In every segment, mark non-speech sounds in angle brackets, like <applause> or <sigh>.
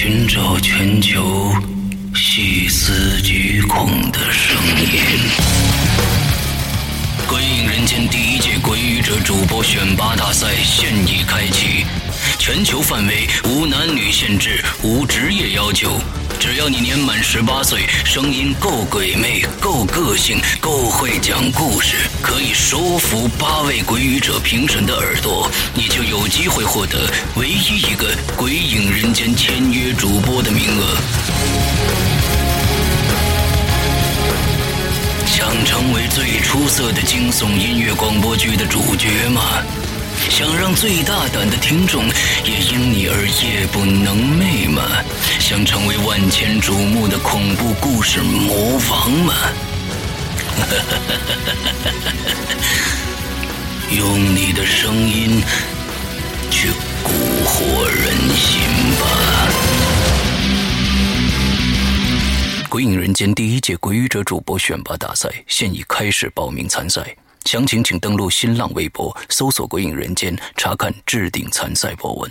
寻找全球细思极恐的声音。鬼影人间第一届鬼语者主播选拔大赛现已开启，全球范围，无男女限制，无职业要求。只要你年满十八岁，声音够鬼魅、够个性、够会讲故事，可以收服八位鬼语者评审的耳朵，你就有机会获得唯一一个《鬼影人间》签约主播的名额。想成为最出色的惊悚音乐广播剧的主角吗？想让最大胆的听众也因你而夜不能寐吗？想成为万千瞩目的恐怖故事魔王吗？<laughs> 用你的声音去蛊惑人心吧！《鬼影人间》第一届鬼语者主播选拔大赛现已开始报名参赛。详情请登录新浪微博，搜索“鬼影人间”，查看置顶参赛博文。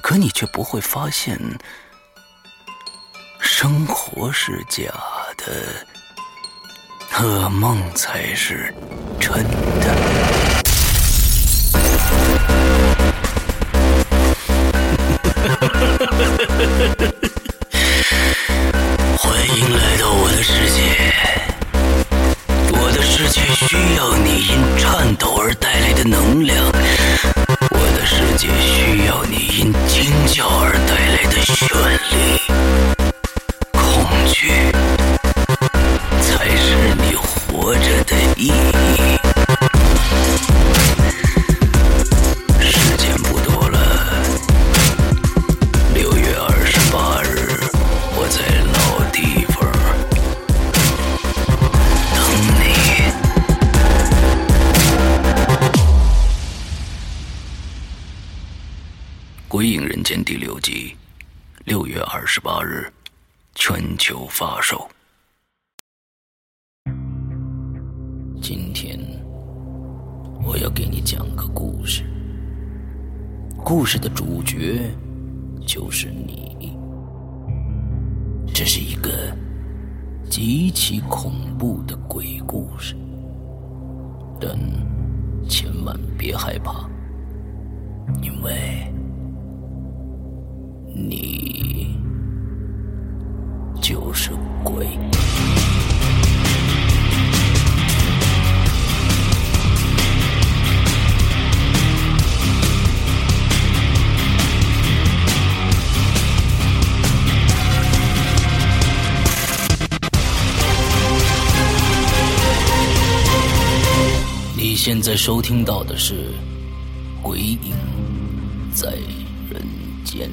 可你却不会发现，生活是假的，噩梦才是真的。<laughs> 欢迎来到我的世界，我的世界需要你因颤抖而带来的能量。世界需要你因惊叫而带来的绚丽，恐惧才是你活着的意义。鬼影人间》第六集，六月二十八日全球发售。今天我要给你讲个故事，故事的主角就是你。这是一个极其恐怖的鬼故事，但千万别害怕，因为你就是鬼。你现在收听到的是《鬼影在人间》。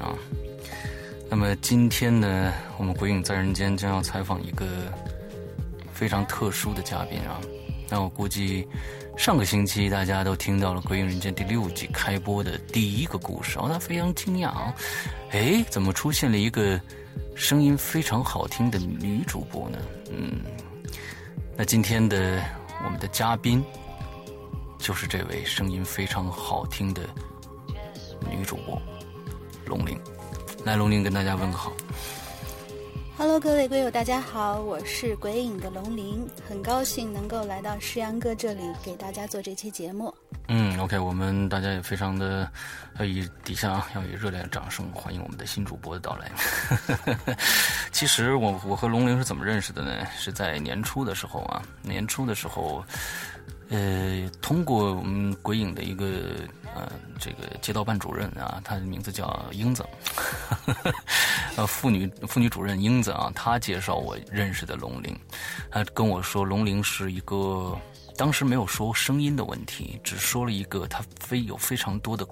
啊。那么今天呢，我们《鬼影在人间》将要采访一个非常特殊的嘉宾啊。那我估计上个星期大家都听到了《鬼影人间》第六季开播的第一个故事，哦，他非常惊讶啊！哎，怎么出现了一个声音非常好听的女主播呢？嗯，那今天的我们的嘉宾。就是这位声音非常好听的女主播龙玲。来，龙玲跟大家问个好。Hello，各位鬼友，大家好，我是鬼影的龙鳞，很高兴能够来到石阳哥这里给大家做这期节目。嗯，OK，我们大家也非常的要以底下啊要以热烈的掌声欢迎我们的新主播的到来。<laughs> 其实我我和龙鳞是怎么认识的呢？是在年初的时候啊，年初的时候，呃，通过我们鬼影的一个呃这个街道办主任啊，他的名字叫英子，<laughs> 呃妇女妇女主任英子啊，她介绍我认识的龙玲，她跟我说龙玲是一个。当时没有说声音的问题，只说了一个他非有非常多的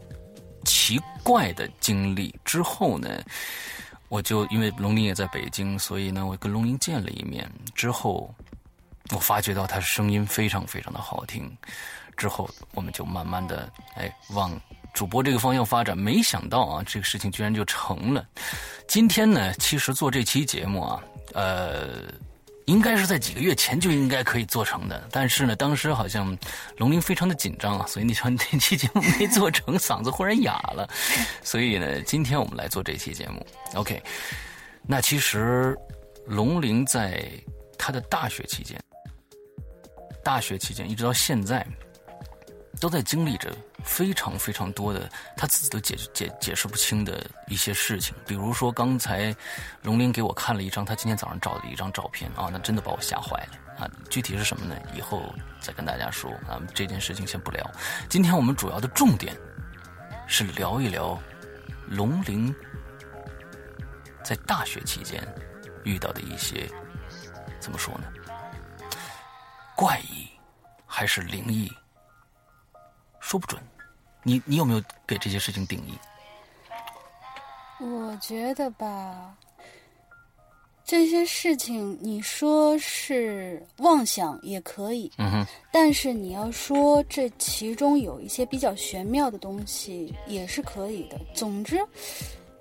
奇怪的经历。之后呢，我就因为龙鳞也在北京，所以呢，我跟龙鳞见了一面。之后，我发觉到他声音非常非常的好听。之后，我们就慢慢的哎往主播这个方向发展。没想到啊，这个事情居然就成了。今天呢，其实做这期节目啊，呃。应该是在几个月前就应该可以做成的，但是呢，当时好像龙鳞非常的紧张啊，所以那场那期节目没做成，嗓子忽然哑了，所以呢，今天我们来做这期节目。OK，那其实龙鳞在他的大学期间，大学期间一直到现在，都在经历着非常非常多的他自己都解解解释不清的一些事情，比如说刚才龙鳞给我看了一张他今天早上照的一张照片啊，那真的把我吓坏了啊！具体是什么呢？以后再跟大家说啊，这件事情先不聊。今天我们主要的重点是聊一聊龙鳞在大学期间遇到的一些怎么说呢？怪异还是灵异？说不准，你你有没有给这些事情定义？我觉得吧，这些事情你说是妄想也可以，嗯哼，但是你要说这其中有一些比较玄妙的东西也是可以的。总之，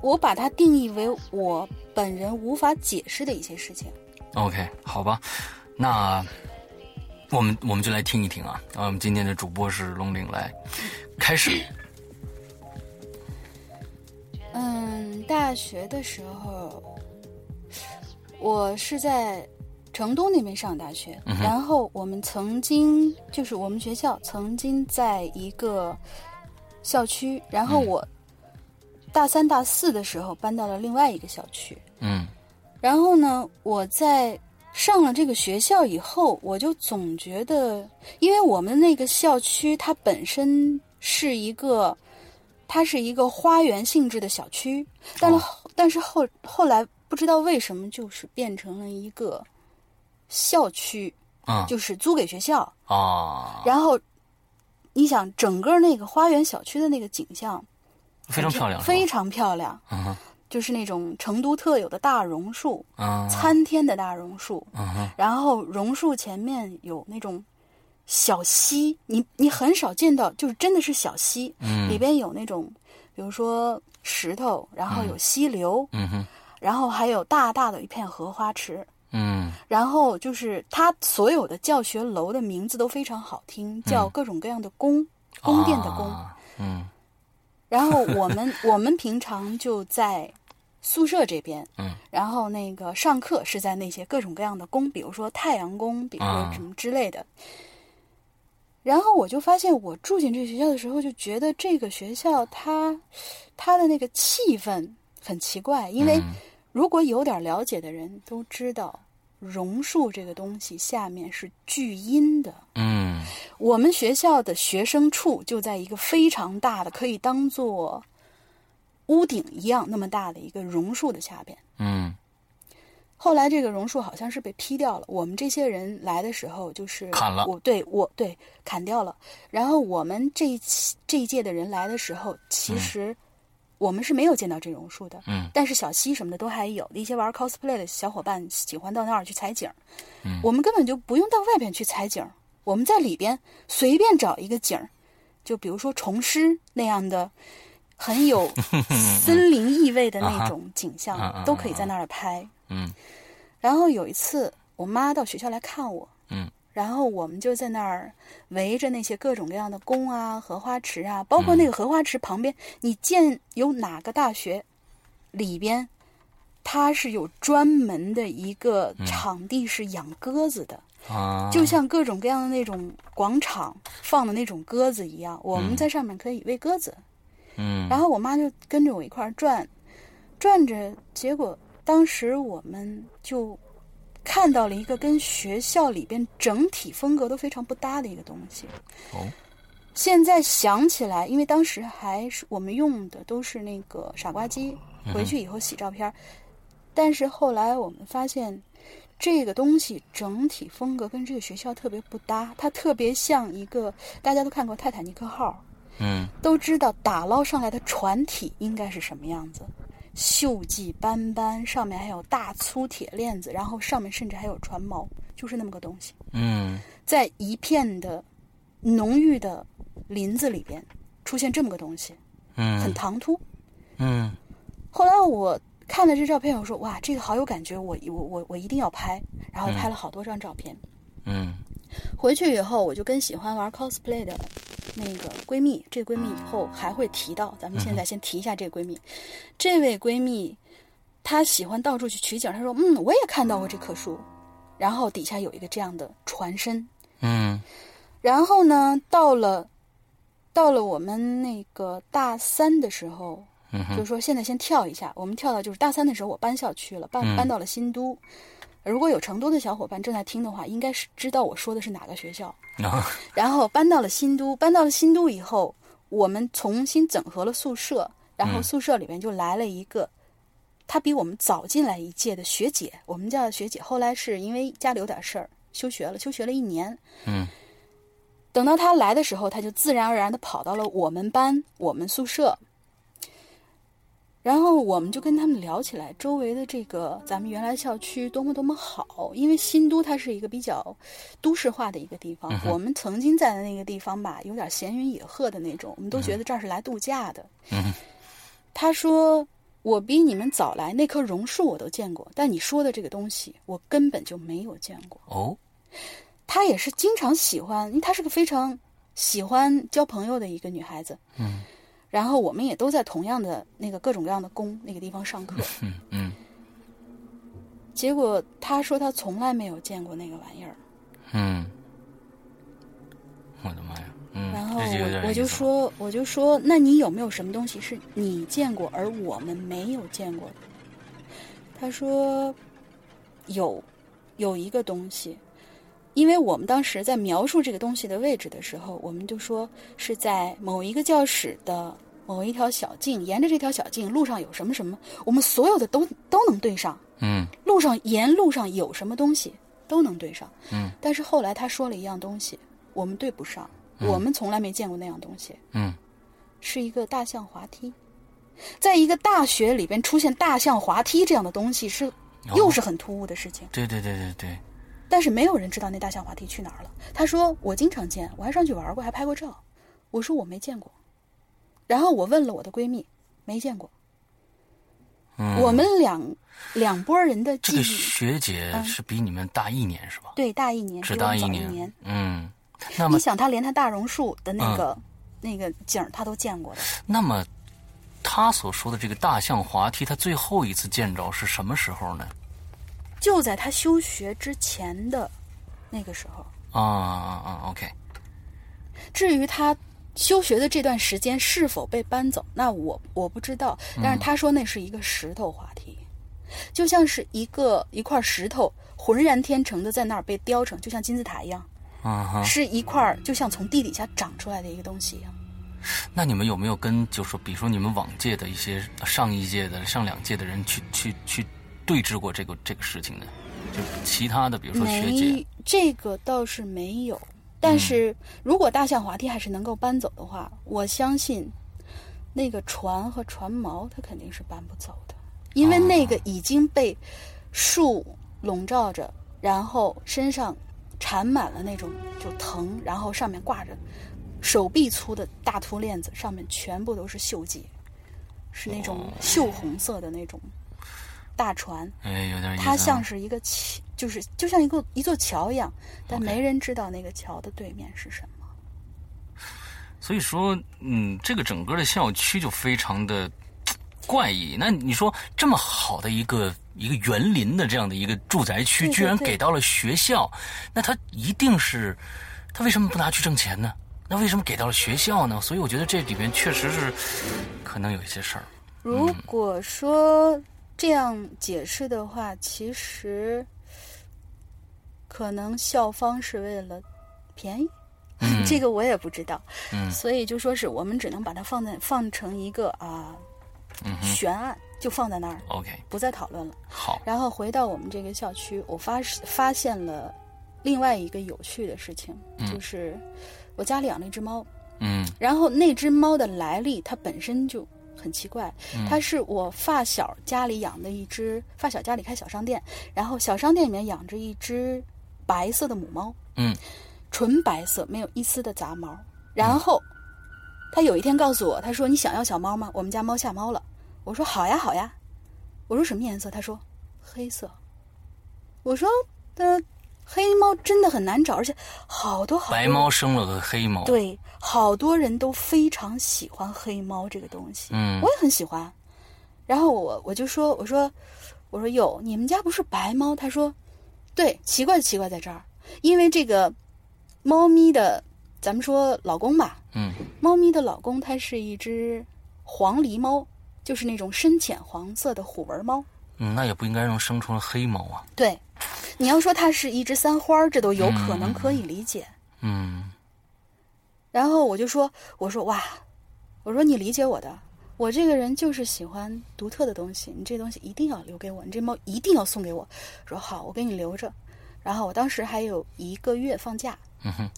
我把它定义为我本人无法解释的一些事情。OK，好吧，那我们我们就来听一听啊。啊，我们今天的主播是龙岭，来开始。嗯，大学的时候，我是在成都那边上大学，嗯然后我们曾经就是我们学校曾经在一个校区，然后嗯我大三、大四的时候搬到了另外一个校区。嗯然后呢，我在上了这个学校以后，我就总觉得，因为我们那个校区它本身是一个，它是一个花园性质的小区，但是、但是后后来不知道为什么，就是变成了一个校区，嗯。就是租给学校。啊，然后，你想整个那个花园小区的那个景象，非常漂亮，非常漂亮，嗯哼就是那种成都特有的大榕树，啊。参天的大榕树。然后榕树前面有那种小溪，你你很少见到，就是真的是小溪，嗯。里边有那种，比如说石头，然后有溪流，嗯哼。然后还有大大的一片荷花池，嗯。然后就是它所有的教学楼的名字都非常好听，叫各种各样的宫，宫殿的宫。啊。嗯然后我们我们平常就在宿舍这边，嗯，然后那个上课是在那些各种各样的宫，比如说太阳宫，比如说啊什么之类的。然后我就发现，我住进这个学校的时候，就觉得这个学校它它的那个气氛很奇怪，因为嗯。如果有点了解的人都知道，榕树这个东西下面是聚阴的。嗯我们学校的学生处就在一个非常大的，可以当做屋顶一样那么大的一个榕树的下边。嗯后来这个榕树好像是被劈掉了，我们这些人来的时候就是砍了我对我对砍掉了。然后我们这一期这一届的人来的时候，其实我们是没有见到这榕树的。嗯但是小溪什么的都还有，一些玩 cosplay 的小伙伴喜欢到那儿去采景。嗯我们根本就不用到外边去采景，我们在里边随便找一个景儿，就比如说虫师那样的，很有 <laughs> 森林意味的那种景象，啊都可以在那儿拍。嗯然后有一次，我妈到学校来看我，嗯，然后我们就在那儿围着那些各种各样的宫啊、荷花池啊，包括那个荷花池旁边，你见有哪个大学里边，它是有专门的一个场地是养鸽子的，啊，就像各种各样的那种广场放的那种鸽子一样，我们在上面可以喂鸽子。嗯。然后我妈就跟着我一块儿转，转着，结果当时我们就看到了一个跟学校里边整体风格都非常不搭的一个东西。哦现在想起来，因为当时还是我们用的都是那个傻瓜机，回去以后洗照片儿。但是后来我们发现，这个东西整体风格跟这个学校特别不搭，它特别像一个大家都看过《泰坦尼克号》，嗯都知道打捞上来的船体应该是什么样子，锈迹斑斑，上面还有大粗铁链子，然后上面甚至还有船锚，就是那么个东西，嗯。在一片的浓郁的林子里边出现这么个东西，嗯很嗯唐突。嗯。后来我看了这照片，我说哇，这个好有感觉，我我我我一定要拍，然后拍了好多张照片。嗯。回去以后，我就跟喜欢玩 cosplay 的那个闺蜜，这个闺蜜以后还会提到，咱们现在先提一下这个闺蜜。这位闺蜜，她喜欢到处去取景，她说：“嗯，我也看到过这棵树，然后底下有一个这样的船身。嗯然后呢，到了到了我们那个大三的时候，嗯就是说现在先跳一下，我们跳到就是大三的时候，我搬校区了，搬嗯搬到了新都。如果有成都的小伙伴正在听的话，应该是知道我说的是哪个学校。啊 <laughs> 然后搬到了新都，搬到了新都以后，我们重新整合了宿舍，然后嗯宿舍里面就来了一个，她比我们早进来一届的学姐，我们叫她学姐。后来是因为家里有点事儿休学了，休学了一年。嗯等到她来的时候，她就自然而然的跑到了我们班、我们宿舍。然后我们就跟他们聊起来，周围的这个咱们原来校区多么多么好，因为新都它是一个比较都市化的一个地方。嗯我们曾经在的那个地方吧，有点闲云野鹤的那种，我们都觉得这儿是来度假的。嗯他说：“我比你们早来，那棵榕树我都见过，但你说的这个东西，我根本就没有见过。”哦她也是经常喜欢，因为她是个非常喜欢交朋友的一个女孩子。嗯然后我们也都在同样的那个各种各样的宫那个地方上课。<laughs> 嗯嗯结果他说他从来没有见过那个玩意儿。嗯，我的妈呀！嗯，然后我我就说，我就说，那你有没有什么东西是你见过而我们没有见过的？他说有，有一个东西，因为我们当时在描述这个东西的位置的时候，我们就说是在某一个教室的某一条小径，沿着这条小径路上有什么什么，我们所有的都都能对上。嗯。路上沿路上有什么东西都能对上，嗯，但是后来他说了一样东西，我们对不上，我们从来没见过那样东西，嗯，是一个大象滑梯，在一个大学里边出现大象滑梯这样的东西是哦又是很突兀的事情，对对对对对，但是没有人知道那大象滑梯去哪儿了。他说我经常见，我还上去玩过，还拍过照。我说我没见过，然后我问了我的闺蜜，没见过。嗯，我们两两拨人的这个，学姐嗯是比你们大一年是吧？对大一年，只大一年，年。嗯，那么你想，她连她大榕树的那个、那个景儿他都见过的，那么他所说的这个大象滑梯，他最后一次见着是什么时候呢？就在他休学之前的那个时候。啊啊啊！OK，至于他休学的这段时间是否被搬走，那我我不知道。但是他说那是一个石头话题，就像是一个一块石头浑然天成的在那儿被雕成，就像金字塔一样，嗯哼。是一块就像从地底下长出来的一个东西一样。那你们有没有跟，就说，比如说你们往届的一些上一届的、上两届的人去去去对峙过这个这个事情呢？就其他的，比如说学姐，这个倒是没有。但是如果大象滑梯还是能够搬走的话，我相信那个船和船锚它肯定是搬不走的，因为那个已经被树笼罩着，然后身上缠满了那种就藤，然后上面挂着手臂粗的大粗链子，上面全部都是锈迹，是那种锈红色的那种大船。哎，有点意思啊。它像是一个桥，就是就像一个一座桥一样，但没人知道那个桥的对面是什么。所以说，嗯，这个整个的校区就非常的怪异。那你说这么好的一个一个园林的这样的一个住宅区，对对居然给到了学校，那他一定是他为什么不拿去挣钱呢？那为什么给到了学校呢？所以我觉得这里面确实是可能有一些事儿。如果说这样解释的话，其实可能校方是为了便宜，嗯。<laughs> 这个我也不知道。嗯。所以就说是我们只能把它放在放成一个啊、嗯悬案，就放在那儿，，OK，不再讨论了。好，然后回到我们这个校区，我发发现了另外一个有趣的事情，就是我家里养了一只猫，嗯。然后那只猫的来历，它本身就很奇怪，嗯它是我发小家里养的一只，发小家里开小商店，然后小商店里面养着一只白色的母猫，嗯纯白色，没有一丝的杂毛。然后，他有一天告诉我，他说：“你想要小猫吗？我们家猫下猫了。”我说：“好呀，好呀。”我说：“什么颜色？”他说：“黑色。”我说：“呃，黑猫真的很难找，而且好多好多白猫生了个黑猫，，对，好多人都非常喜欢黑猫这个东西，嗯我也很喜欢。然后我我就说，我说，我说哟，你们家不是白猫？他说，对，奇怪就奇怪在这儿，因为这个猫咪的，咱们说老公吧，嗯猫咪的老公它是一只黄狸猫，就是那种深浅黄色的虎纹猫。嗯，那也不应该让生出黑猫啊。对，你要说它是一只三花儿，这都有可能可以理解。嗯然后我就说：“我说哇，我说你理解我的，我这个人就是喜欢独特的东西，你这东西一定要留给我，你这猫一定要送给我。”说好，我给你留着。然后我当时还有一个月放假，嗯哼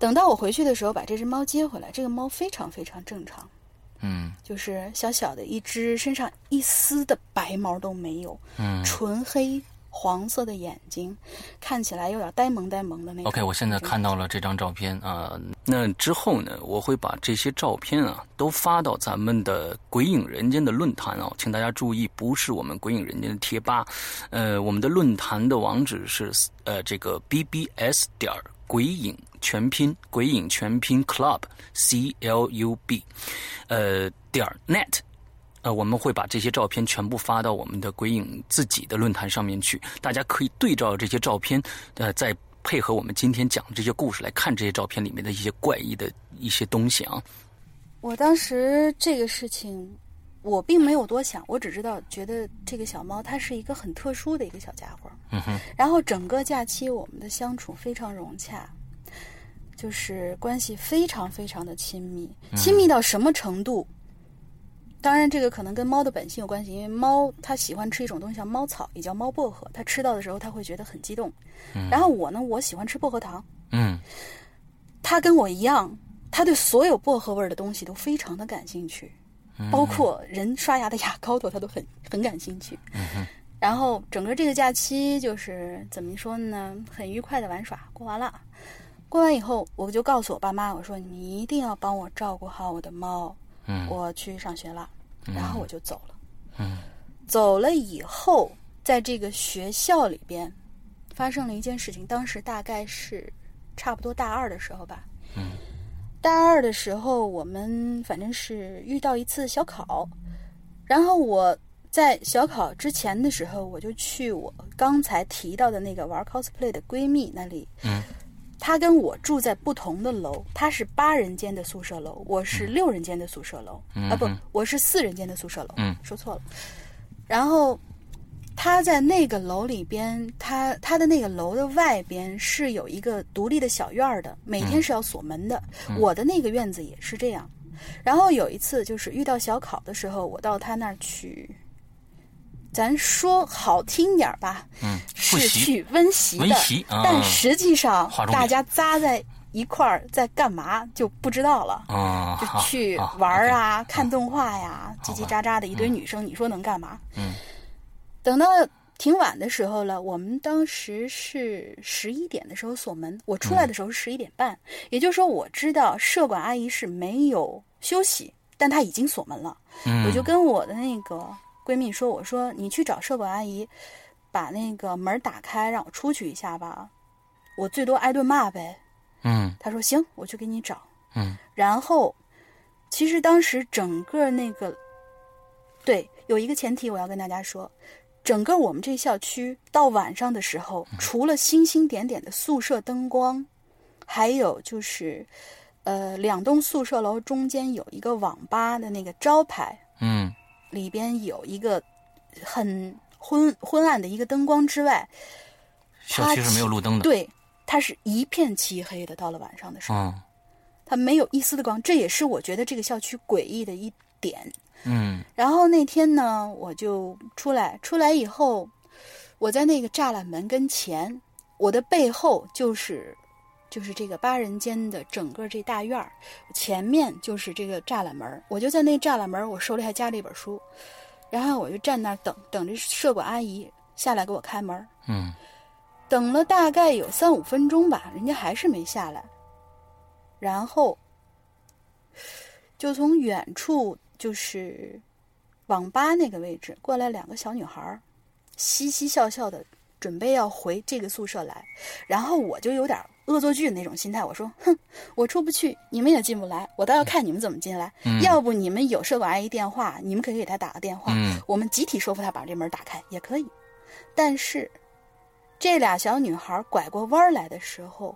等到我回去的时候，把这只猫接回来。这个猫非常非常正常，嗯就是小小的一只，身上一丝的白毛都没有，嗯。纯黑黄色的眼睛，看起来有点呆萌呆萌的那种。OK，我现在看到了这张照片啊、那之后呢，我会把这些照片啊都发到咱们的“鬼影人间”的论坛哦，请大家注意，不是我们“鬼影人间”的贴吧，呃，我们的论坛的网址是呃这个 bbs 点儿鬼影全拼鬼影全拼 club c l u b，呃点 net。呃，我们会把这些照片全部发到我们的鬼影自己的论坛上面去，大家可以对照这些照片，呃，再配合我们今天讲的这些故事来看这些照片里面的一些怪异的一些东西啊。我当时这个事情，我并没有多想，我只知道觉得这个小猫它是一个很特殊的一个小家伙。嗯哼，然后整个假期我们的相处非常融洽，就是关系非常非常的亲密，亲密到什么程度？当然，这个可能跟猫的本性有关系，因为猫它喜欢吃一种东西叫猫草，也叫猫薄荷，它吃到的时候它会觉得很激动。然后我呢，我喜欢吃薄荷糖，嗯。它跟我一样，它对所有薄荷味儿的东西都非常的感兴趣，包括人刷牙的牙膏头，它都很很感兴趣。然后整个这个假期就是怎么说呢，很愉快的玩耍，过完了。过完以后，我就告诉我爸妈，我说你一定要帮我照顾好我的猫，嗯我去上学了。然后我就走了。嗯走了以后，在这个学校里边发生了一件事情，当时大概是差不多大二的时候吧。嗯大二的时候，我们反正是遇到一次小考，然后我在小考之前的时候，我就去我刚才提到的那个玩 cosplay 的闺蜜那里。嗯她跟我住在不同的楼，她是八人间的宿舍楼，我是六人间的宿舍楼。啊，不嗯，我是四人间的宿舍楼。嗯说错了。然后她在那个楼里边，她她的那个楼的外边是有一个独立的小院儿的，每天是要锁门的。我的那个院子也是这样。然后有一次就是遇到小考的时候，我到她那儿去。咱说好听点儿吧，嗯，复是习去温习的，温习啊但实际上大家扎在一块儿在干嘛就不知道了。啊，就去玩啊、看动画呀，叽叽喳喳的一堆女生，你说能干嘛？嗯。等到挺晚的时候了，我们当时是十一点的时候锁门，我出来的时候是十一点半，也就是说我知道舍管阿姨是没有休息，但她已经锁门了。嗯我就跟我的那个闺蜜说：“我说你去找社保阿姨，把那个门打开，让我出去一下吧，我最多挨顿骂呗。”嗯她说：“行，我去给你找。”嗯然后，其实当时整个那个，对，有一个前提我要跟大家说，整个我们这校区到晚上的时候，除了星星点点的宿舍灯光，还有就是，呃，两栋宿舍楼中间有一个网吧的那个招牌，嗯里边有一个很昏昏暗的一个灯光之外，校区是没有路灯的。对，它是一片漆黑的。到了晚上的时候。嗯它没有一丝的光，这也是我觉得这个校区诡异的一点。嗯然后那天呢，我就出来，出来以后，我在那个栅栏门跟前，我的背后就是就是这个八人间的整个这大院儿，前面就是这个栅栏门儿，我就在那栅栏门儿，我手里还夹着一本书，然后我就站那儿等等着社管阿姨下来给我开门儿。嗯等了大概有三五分钟吧，人家还是没下来。然后就从远处，就是网吧那个位置过来两个小女孩儿，嘻嘻笑笑的，准备要回这个宿舍来。然后我就有点恶作剧的那种心态，我说：“哼，我出不去，你们也进不来，我倒要看你们怎么进来。嗯要不你们有社管阿姨电话，你们可以给她打个电话，嗯我们集体说服她把这门打开也可以。但是这俩小女孩拐过弯来的时候，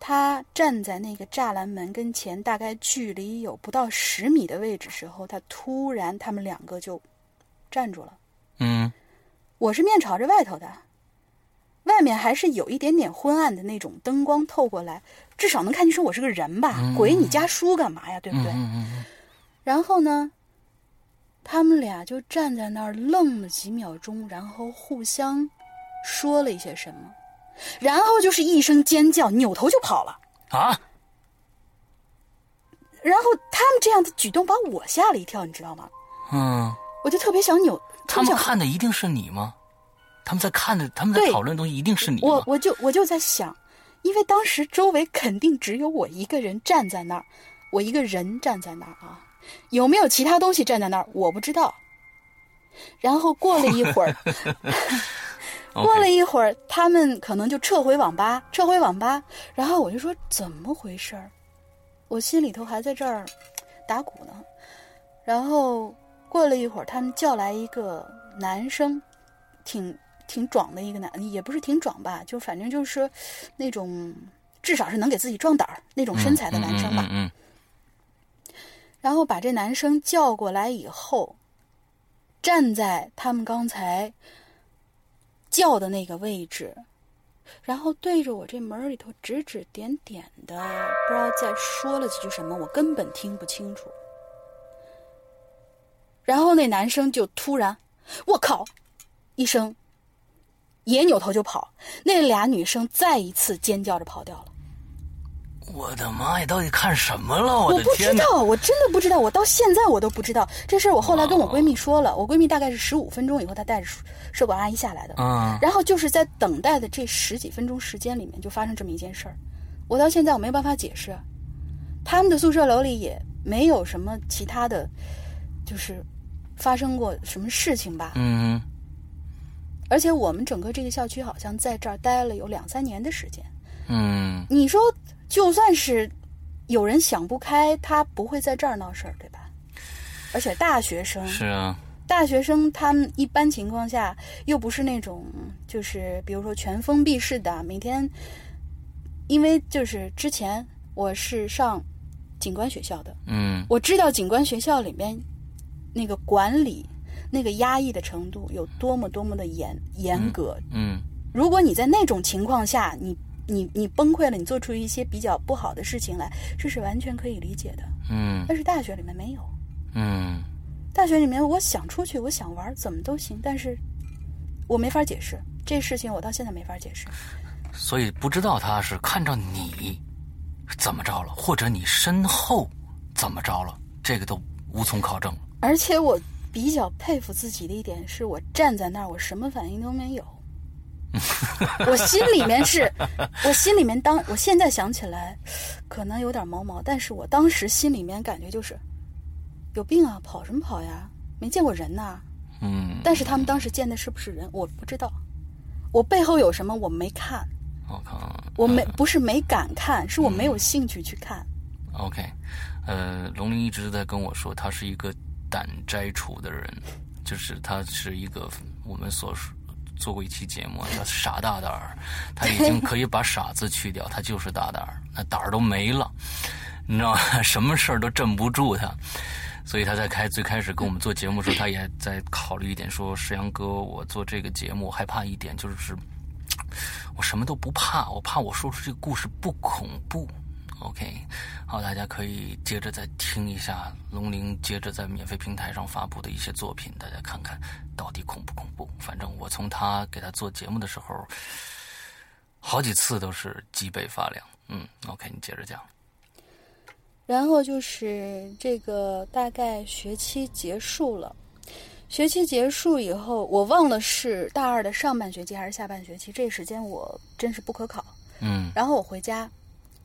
她站在那个栅栏门跟前，大概距离有不到十米的位置时候，她突然她们两个就站住了。嗯我是面朝着外头的，外面还是有一点点昏暗的那种灯光透过来，至少能看清楚我是个人吧？鬼你家书干嘛呀？对不对？然后呢，他们俩就站在那儿愣了几秒钟，然后互相说了一些什么，然后就是一声尖叫，扭头就跑了。啊，然后他们这样的举动把我吓了一跳，你知道吗？嗯，我就特别想扭，他们看的一定是你吗？他们在看的，他们在讨论的东西一定是你吗？我我就我就在想，因为当时周围肯定只有我一个人站在那儿，我一个人站在那儿啊，有没有其他东西站在那儿我不知道。然后过了一会儿 <laughs> <laughs> 过了一会儿，他们可能就撤回网吧，撤回网吧。然后我就说怎么回事儿？我心里头还在这儿打鼓呢。然后过了一会儿，他们叫来一个男生，挺挺壮的一个男，也不是挺壮吧，就反正就是那种至少是能给自己壮胆儿那种身材的男生吧。嗯嗯然后把这男生叫过来以后，站在他们刚才叫的那个位置，然后对着我这门里头指指点点的，不知道在说了几句什么，我根本听不清楚。然后那男生就突然“我靠”一声，也扭头就跑。那俩女生再一次尖叫着跑掉了。我的妈呀，到底看什么了？我我不知！道，我真的不知道，我到现在我都不知道这事儿。我后来跟我闺蜜说了，我闺蜜大概是十五分钟以后，她带着社管阿姨下来的。嗯然后就是在等待的这十几分钟时间里面，就发生这么一件事儿。我到现在我没办法解释，他们的宿舍楼里也没有什么其他的，就是发生过什么事情吧。嗯而且我们整个这个校区好像在这儿待了有两三年的时间。嗯你说，就算是有人想不开，他不会在这儿闹事儿，对吧？而且大学生，是啊，大学生他们一般情况下又不是那种就是比如说全封闭式的，每天，因为就是之前我是上警官学校的，嗯我知道警官学校里面那个管理、那个压抑的程度有多么多么的严严格。嗯如果你在那种情况下，你你你崩溃了，你做出一些比较不好的事情来，这是完全可以理解的。嗯但是大学里面没有，嗯大学里面我想出去，我想玩，怎么都行，但是我没法解释这事情，我到现在没法解释。所以不知道他是看着你怎么着了，或者你身后怎么着了，这个都无从考证。而且我比较佩服自己的一点是，我站在那儿，我什么反应都没有。我心里面是，我心里面当我现在想起来，可能有点毛毛，但是我当时心里面感觉就是，有病啊，跑什么跑呀？没见过人呐、嗯，但是他们当时见的是不是人，我不知道。我背后有什么我没看，我靠，我没不是没敢看，是我没有兴趣去看。OK，呃，龙鳞一直在跟我说，他是一个胆摘除的人，就是他是一个我们所说做过一期节目，叫傻大胆儿，他已经可以把傻字去掉，他就是大胆儿，那胆儿都没了，你知道吗？<laughs> 什么事儿都镇不住他。所以他在开最开始跟我们做节目的时候，他也在考虑一点，说石阳哥，我做这个节目害怕一点就是，我什么都不怕，我怕我说出这个故事不恐怖。OK，好，大家可以接着再听一下龙鳞接着在免费平台上发布的一些作品，大家看看到底恐不恐怖。反正我从他给他做节目的时候，好几次都是脊背发凉。嗯，OK，你接着讲。然后就是这个大概学期结束了，学期结束以后，我忘了是大二的上半学期还是下半学期，这时间我真是不可考。嗯然后我回家，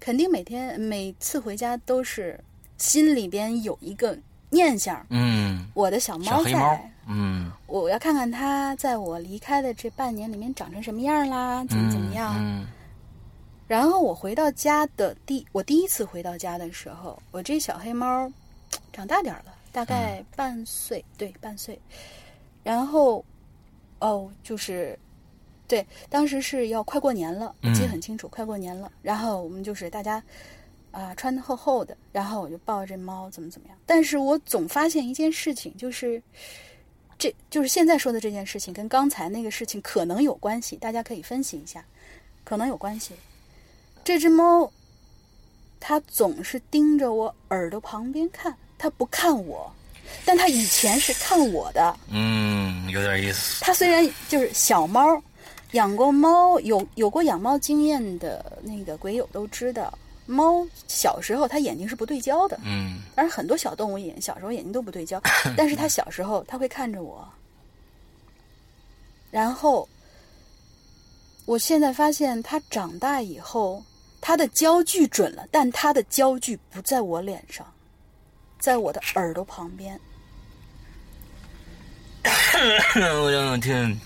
肯定每天每次回家都是心里边有一个念想，嗯，我的小小猫在。嗯，我要看看它在我离开的这半年里面长成什么样啦，怎么怎么样。嗯然后我回到家的第，我第一次回到家的时候，我这小黑猫长大点儿了，大概半岁，对，半岁。然后，哦，就是，对，当时是要快过年了，我记得很清楚，快过年了。然后我们就是大家啊、穿的厚厚的，然后我就抱着这猫怎么怎么样。但是我总发现一件事情，就是。这就是现在说的这件事情，跟刚才那个事情可能有关系，大家可以分析一下，可能有关系。这只猫，它总是盯着我耳朵旁边看，它不看我，但它以前是看我的。嗯，有点意思。它虽然就是小猫，养过猫有有过养猫经验的那个鬼友都知道，猫小时候它眼睛是不对焦的。嗯但是，很多小动物眼小时候眼睛都不对焦，<laughs> 但是它小时候它会看着我，然后我现在发现它长大以后，它的焦距准了，但它的焦距不在我脸上，在我的耳朵旁边。<coughs> 我想想听，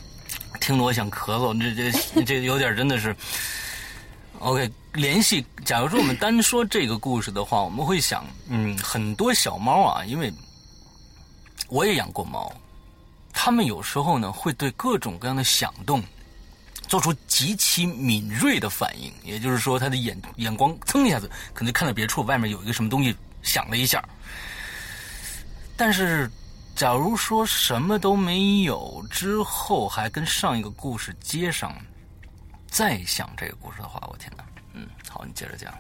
听得我想咳嗽，这这 <laughs> 这有点真的是。OK，联系。假如说我们单说这个故事的话，我们会想，嗯，很多小猫啊，因为我也养过猫，它们有时候呢会对各种各样的响动做出极其敏锐的反应，也就是说，他的眼眼光噌一下子可能看到别处，外面有一个什么东西响了一下。但是，假如说什么都没有之后，还跟上一个故事接上，再想这个故事的话，我天哪！嗯，好，你接着讲。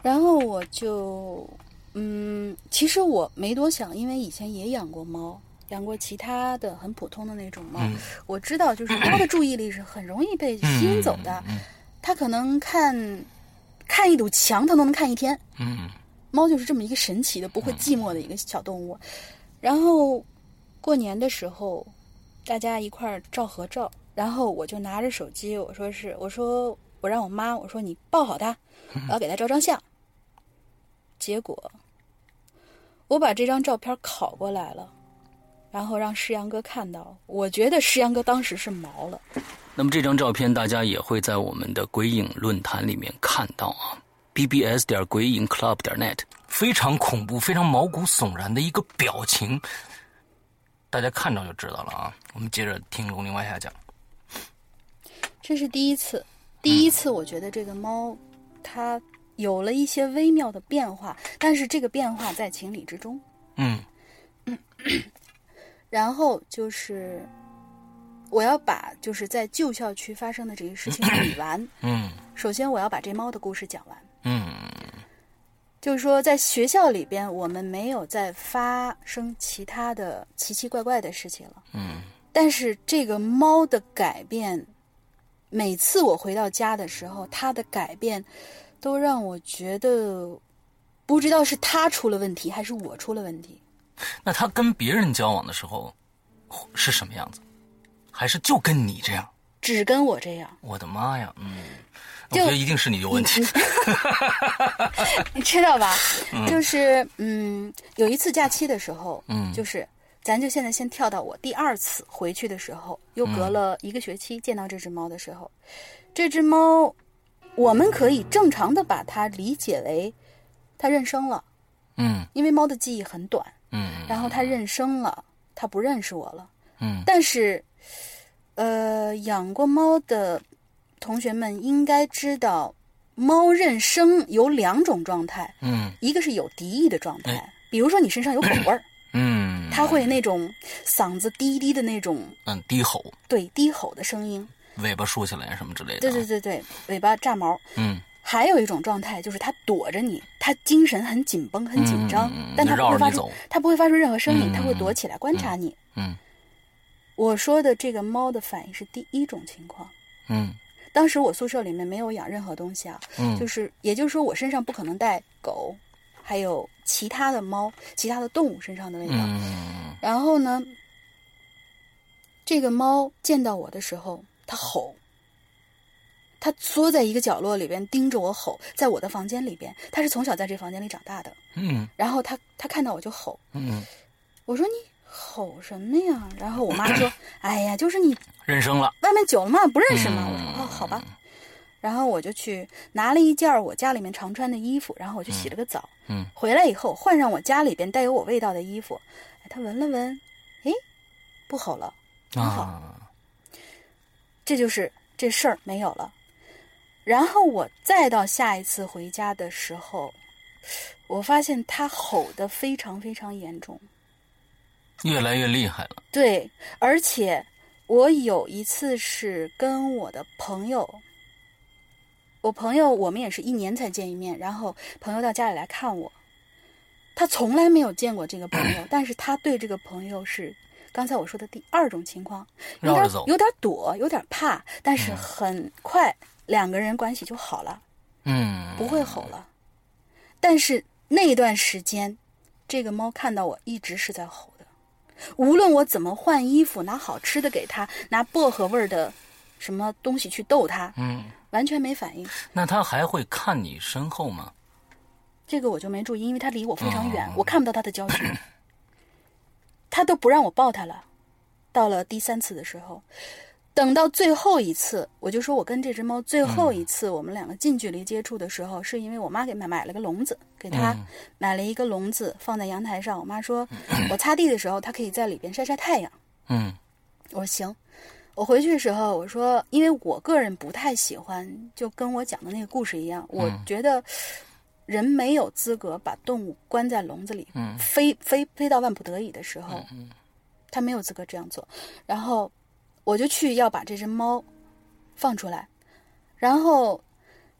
然后我就，嗯，其实我没多想，因为以前也养过猫，养过其他的很普通的那种猫，嗯我知道，就是猫的注意力是很容易被吸引走的，嗯它可能看看一堵墙，它都能看一天。嗯猫就是这么一个神奇的、不会寂寞的一个小动物。然后过年的时候，大家一块儿照合照，然后我就拿着手机，我说是，我说我让我妈，我说你抱好她，<laughs> 我要给她照张相。结果我把这张照片拷过来了，然后让世阳哥看到，我觉得世阳哥当时是毛了。那么这张照片大家也会在我们的鬼影论坛里面看到啊，bbs 点鬼影 club 点 net，非常恐怖、非常毛骨悚然的一个表情，大家看着就知道了啊。我们接着听龙鳞往下讲。这是第一次，第一次我觉得这个猫它有了一些微妙的变化，但是这个变化在情理之中。嗯 <clears throat> 然后就是我要把就是在旧校区发生的这些事情 <clears throat> 捋完。嗯首先，我要把这猫的故事讲完。嗯就是说，在学校里边，我们没有再发生其他的奇奇怪怪的事情了。嗯但是这个猫的改变，每次我回到家的时候，它的改变，都让我觉得，不知道是它出了问题，还是我出了问题。那它跟别人交往的时候是什么样子？还是就跟你这样？只跟我这样，我的妈呀！嗯，我就觉得一定是你有问题。你 <laughs> 知道吧？就是嗯，有一次假期的时候，嗯。就是咱就现在先跳到我第二次回去的时候，又隔了一个学期见到这只猫的时候，这只猫，我们可以正常的把它理解为它认生了，嗯。因为猫的记忆很短，嗯。然后它认生了，它不认识我了。嗯。但是，呃，养过猫的同学们应该知道，猫认生有两种状态，嗯。一个是有敌意的状态哎，比如说你身上有狗味儿，嗯，它会那种嗓子低低的那种，嗯低吼，对低吼的声音，尾巴竖起来什么之类的。对对，对对，尾巴炸毛。嗯。还有一种状态就是它躲着你，它精神很紧绷、很紧张，但它不会发出它不会发出任何声音，嗯。它会躲起来观察你。嗯。我说的这个猫的反应是第一种情况。嗯当时我宿舍里面没有养任何东西啊，嗯，就是也就是说我身上不可能带狗，还有其他的猫、其他的动物身上的味道。嗯然后呢，这个猫见到我的时候，它吼，它缩在一个角落里边盯着我吼，在我的房间里边，它是从小在这房间里长大的。嗯然后它它看到我就吼，嗯，我说你吼什么呀？然后我妈 <clears throat> 说，哎呀，就是你认生了。外面久了嘛，不认识嘛。嗯我说哦，好吧。然后我就去拿了一件我家里面常穿的衣服，然后我去洗了个澡。嗯回来以后换上我家里边带有我味道的衣服，哎，他闻了闻，哎，不吼了，很好，啊，这就是这事儿没有了。然后我再到下一次回家的时候，我发现他吼的非常非常严重。越来越厉害了。对，而且我有一次是跟我的朋友，我朋友我们也是一年才见一面，然后朋友到家里来看我，他从来没有见过这个朋友，<coughs> 但是他对这个朋友是刚才我说的第二种情况，有点走。有点躲，有点怕，但是很快两个人关系就好了，嗯，不会吼了。但是那段时间，这个猫看到我一直是在吼。的，无论我怎么换衣服，拿好吃的给他，拿薄荷味儿的什么东西去逗他，嗯，完全没反应。那他还会看你身后吗？这个我就没注意，因为他离我非常远，哦我看不到他的焦距。<clears throat> 他都不让我抱他了。到了第三次的时候，等到最后一次，我就说我跟这只猫最后一次我们两个近距离接触的时候，是因为我妈给买买了个笼子，给它嗯买了一个笼子放在阳台上。我妈说，<clears throat> 我擦地的时候它可以在里边晒晒太阳。嗯我说行。我回去的时候，我说，因为我个人不太喜欢，就跟我讲的那个故事一样，我觉得人没有资格把动物关在笼子里，嗯非非非到万不得已的时候，他没有资格这样做。然后我就去要把这只猫放出来，然后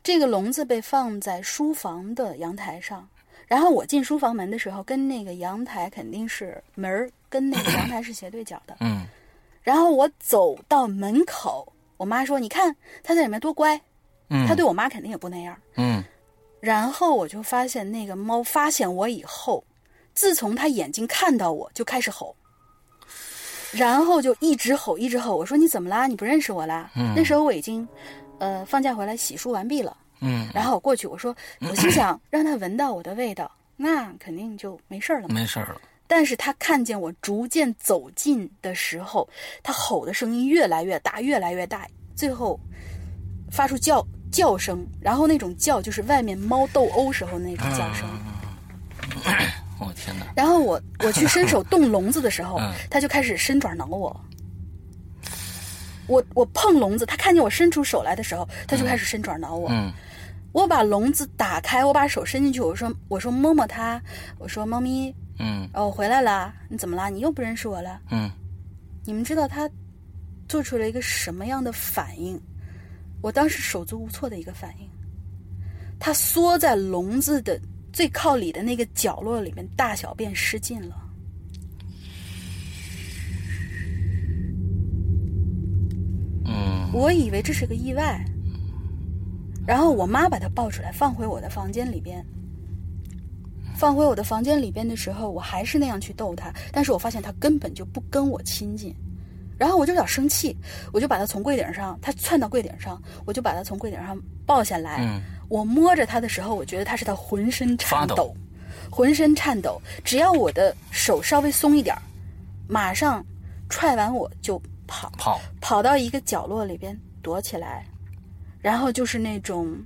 这个笼子被放在书房的阳台上。然后我进书房门的时候，跟那个阳台肯定是门儿跟那个阳台是斜对角的。嗯然后我走到门口，我妈说：“你看它在里面多乖。”嗯，它对我妈肯定也不那样。嗯然后我就发现那个猫发现我以后，自从它眼睛看到我就开始吼，然后就一直吼一直吼。我说你怎么啦？你不认识我啦？嗯那时候我已经，呃，放假回来洗漱完毕了。嗯，然后我过去，我说，我心想让他闻到我的味道，那肯定就没事儿了。没事儿了。但是他看见我逐渐走近的时候，他吼的声音越来越大，越来越大，最后发出叫叫声，然后那种叫就是外面猫斗殴时候那种叫声。我、哦天哪！然后我 <laughs> 我去伸手动笼子的时候嗯，它就开始伸爪挠我。我我碰笼子，它看见我伸出手来的时候，它就开始伸爪挠我。嗯我把笼子打开，我把手伸进去，我说我说摸摸它，我说猫咪，嗯哦，我回来了，你怎么啦？你又不认识我了？嗯你们知道他做出了一个什么样的反应？我当时手足无措的一个反应。他缩在笼子的最靠里的那个角落里面，大小便失禁了。嗯我以为这是个意外，然后我妈把他抱出来，放回我的房间里边。放回我的房间里边的时候，我还是那样去逗他，但是我发现他根本就不跟我亲近，然后我就有点生气，我就把他从柜顶上，他窜到柜顶上，我就把他从柜顶上抱下来。嗯我摸着他的时候，我觉得他是他浑身颤抖抖，浑身颤抖。只要我的手稍微松一点儿，马上踹完我就跑。跑。跑到一个角落里边躲起来，然后就是那种，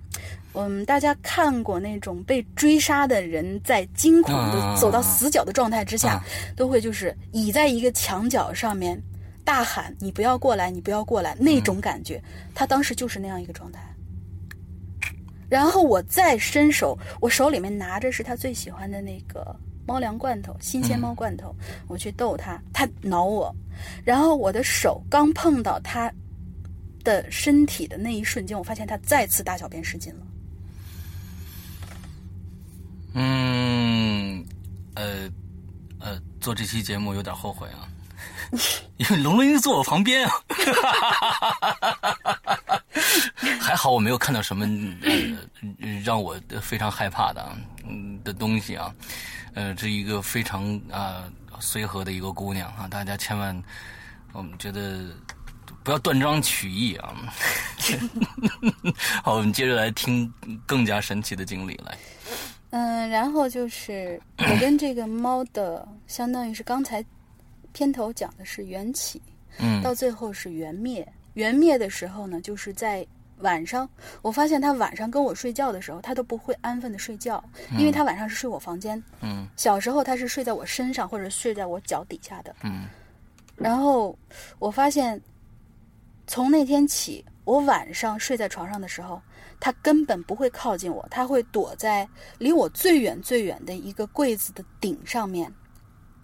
嗯，大家看过那种被追杀的人在惊恐的啊走到死角的状态之下，啊都会就是倚在一个墙角上面大喊：“你不要过来，你不要过来！”那种感觉，他当时就是那样一个状态。然后我再伸手，我手里面拿着是他最喜欢的那个猫粮罐头，新鲜猫罐头，我去逗他，他挠我，然后我的手刚碰到他的身体的那一瞬间，我发现他再次大小便失禁了。嗯，呃，呃，做这期节目有点后悔啊，<laughs> 因为龙龙英坐我旁边啊，<laughs> 还好我没有看到什么呃让我非常害怕的啊嗯的东西啊，呃，这一个非常啊、随和的一个姑娘啊，大家千万，我们觉得不要断章取义啊。<laughs> 好，我们接着来听更加神奇的经历来。嗯，然后就是我跟这个猫的，相当于是刚才片头讲的是缘起，嗯到最后是缘灭。缘灭的时候呢，就是在晚上，我发现他晚上跟我睡觉的时候，他都不会安分的睡觉，因为他晚上是睡我房间。嗯小时候他是睡在我身上或者睡在我脚底下的。嗯然后我发现，从那天起，我晚上睡在床上的时候，他根本不会靠近我，他会躲在离我最远最远的一个柜子的顶上面，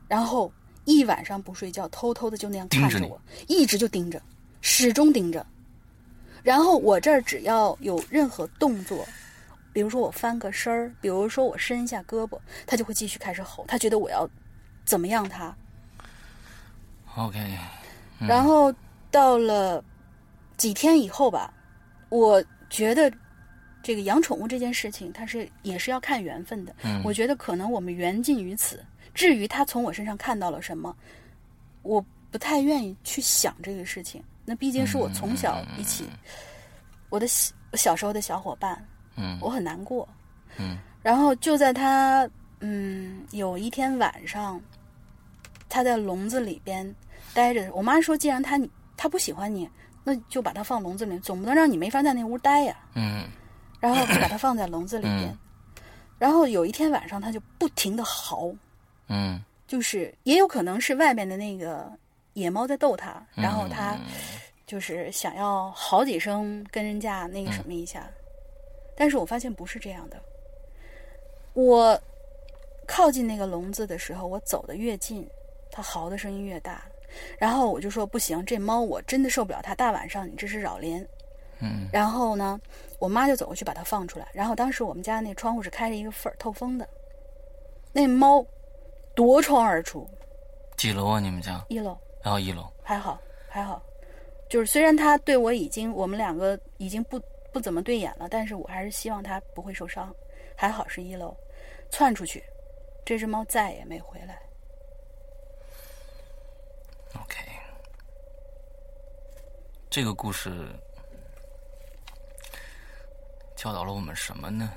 然后一晚上不睡觉，偷偷的就那样看盯着我，一直就盯着，始终盯着。然后我这儿只要有任何动作，比如说我翻个身儿，比如说我伸一下胳膊，他就会继续开始吼，他觉得我要怎么样他。，OK，然后到了几天以后吧，我觉得这个养宠物这件事情，它是也是要看缘分的。嗯我觉得可能我们缘尽于此。至于他从我身上看到了什么，我不太愿意去想这个事情。那毕竟是我从小一起，我的小小时候的小伙伴，嗯我很难过。嗯然后就在他嗯有一天晚上，他在笼子里边待着。我妈说，既然他你他不喜欢你，那就把他放笼子里，总不能让你没法在那屋待呀。嗯然后就把他放在笼子里边。嗯然后有一天晚上，他就不停的嚎，嗯就是也有可能是外面的那个野猫在逗它，然后它就是想要好几声跟人家那个什么一下，但是我发现不是这样的。我靠近那个笼子的时候，我走的越近，它嚎的声音越大。然后我就说不行，这猫我真的受不了它，大晚上你这是扰邻。嗯然后呢，我妈就走过去把它放出来。然后当时我们家那窗户是开着一个缝儿透风的，那猫夺窗而出，几楼啊？你们家？一楼然后一楼。还好还好，就是虽然他对我已经我们两个已经不不怎么对眼了，但是我还是希望他不会受伤。还好是一楼，窜出去，这只猫再也没回来。OK，这个故事教导了我们什么呢？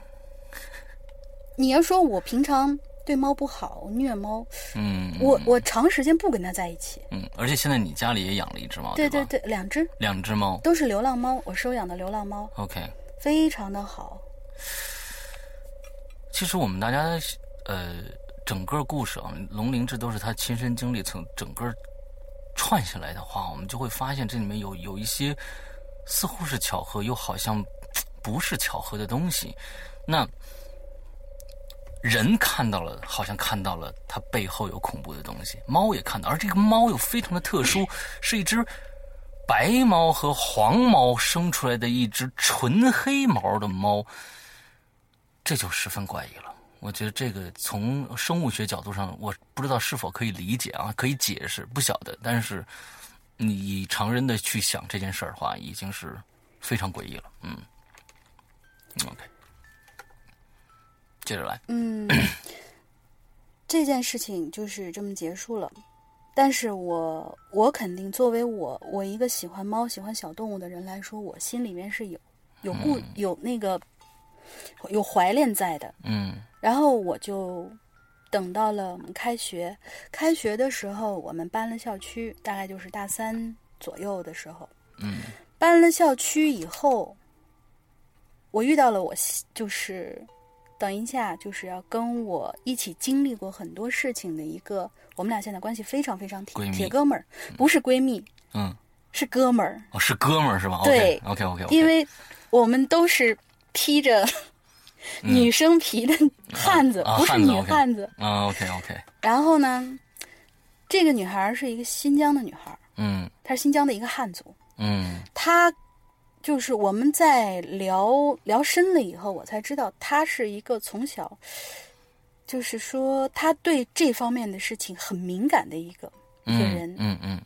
<laughs> 你要说我平常对猫不好，虐猫，嗯，我我长时间不跟它在一起。嗯，而且现在你家里也养了一只猫，对对对，两只两只猫。都是流浪猫，我收养的流浪猫，OK，非常的好。其实我们大家呃，整个故事啊，龙鳞这都是他亲身经历，从整个串下来的话，我们就会发现这里面有有一些似乎是巧合，又好像不是巧合的东西。那人看到了，好像看到了它背后有恐怖的东西；猫也看到，而这个猫又非常的特殊，是一只白猫和黄猫生出来的一只纯黑毛的猫。这就十分怪异了。我觉得这个从生物学角度上，我不知道是否可以理解啊，可以解释，不晓得。但是你以常人的去想这件事儿的话，已经是非常诡异了。嗯，OK，接着来。嗯，<clears throat> 这件事情就是这么结束了。但是我我肯定作为我我一个喜欢猫、喜欢小动物的人来说，我心里面是有有故、有那个有怀恋在的。嗯然后我就等到了我们开学，开学的时候我们搬了校区，大概就是大三左右的时候。嗯搬了校区以后，我遇到了我就是等一下就是要跟我一起经历过很多事情的一个，我们俩现在关系非常非常铁铁哥们儿，不是闺蜜，嗯，是哥们儿，哦，是哥们儿是吧？对，OK OK 因为我们都是披着女生皮的汉子，不是女汉子。啊 OK OK，然后呢，这个女孩是一个新疆的女孩，嗯她是新疆的一个汉族。嗯她就是我们在聊聊深了以后，我才知道他是一个从小，就是说他对这方面的事情很敏感的一个、一个人。嗯嗯，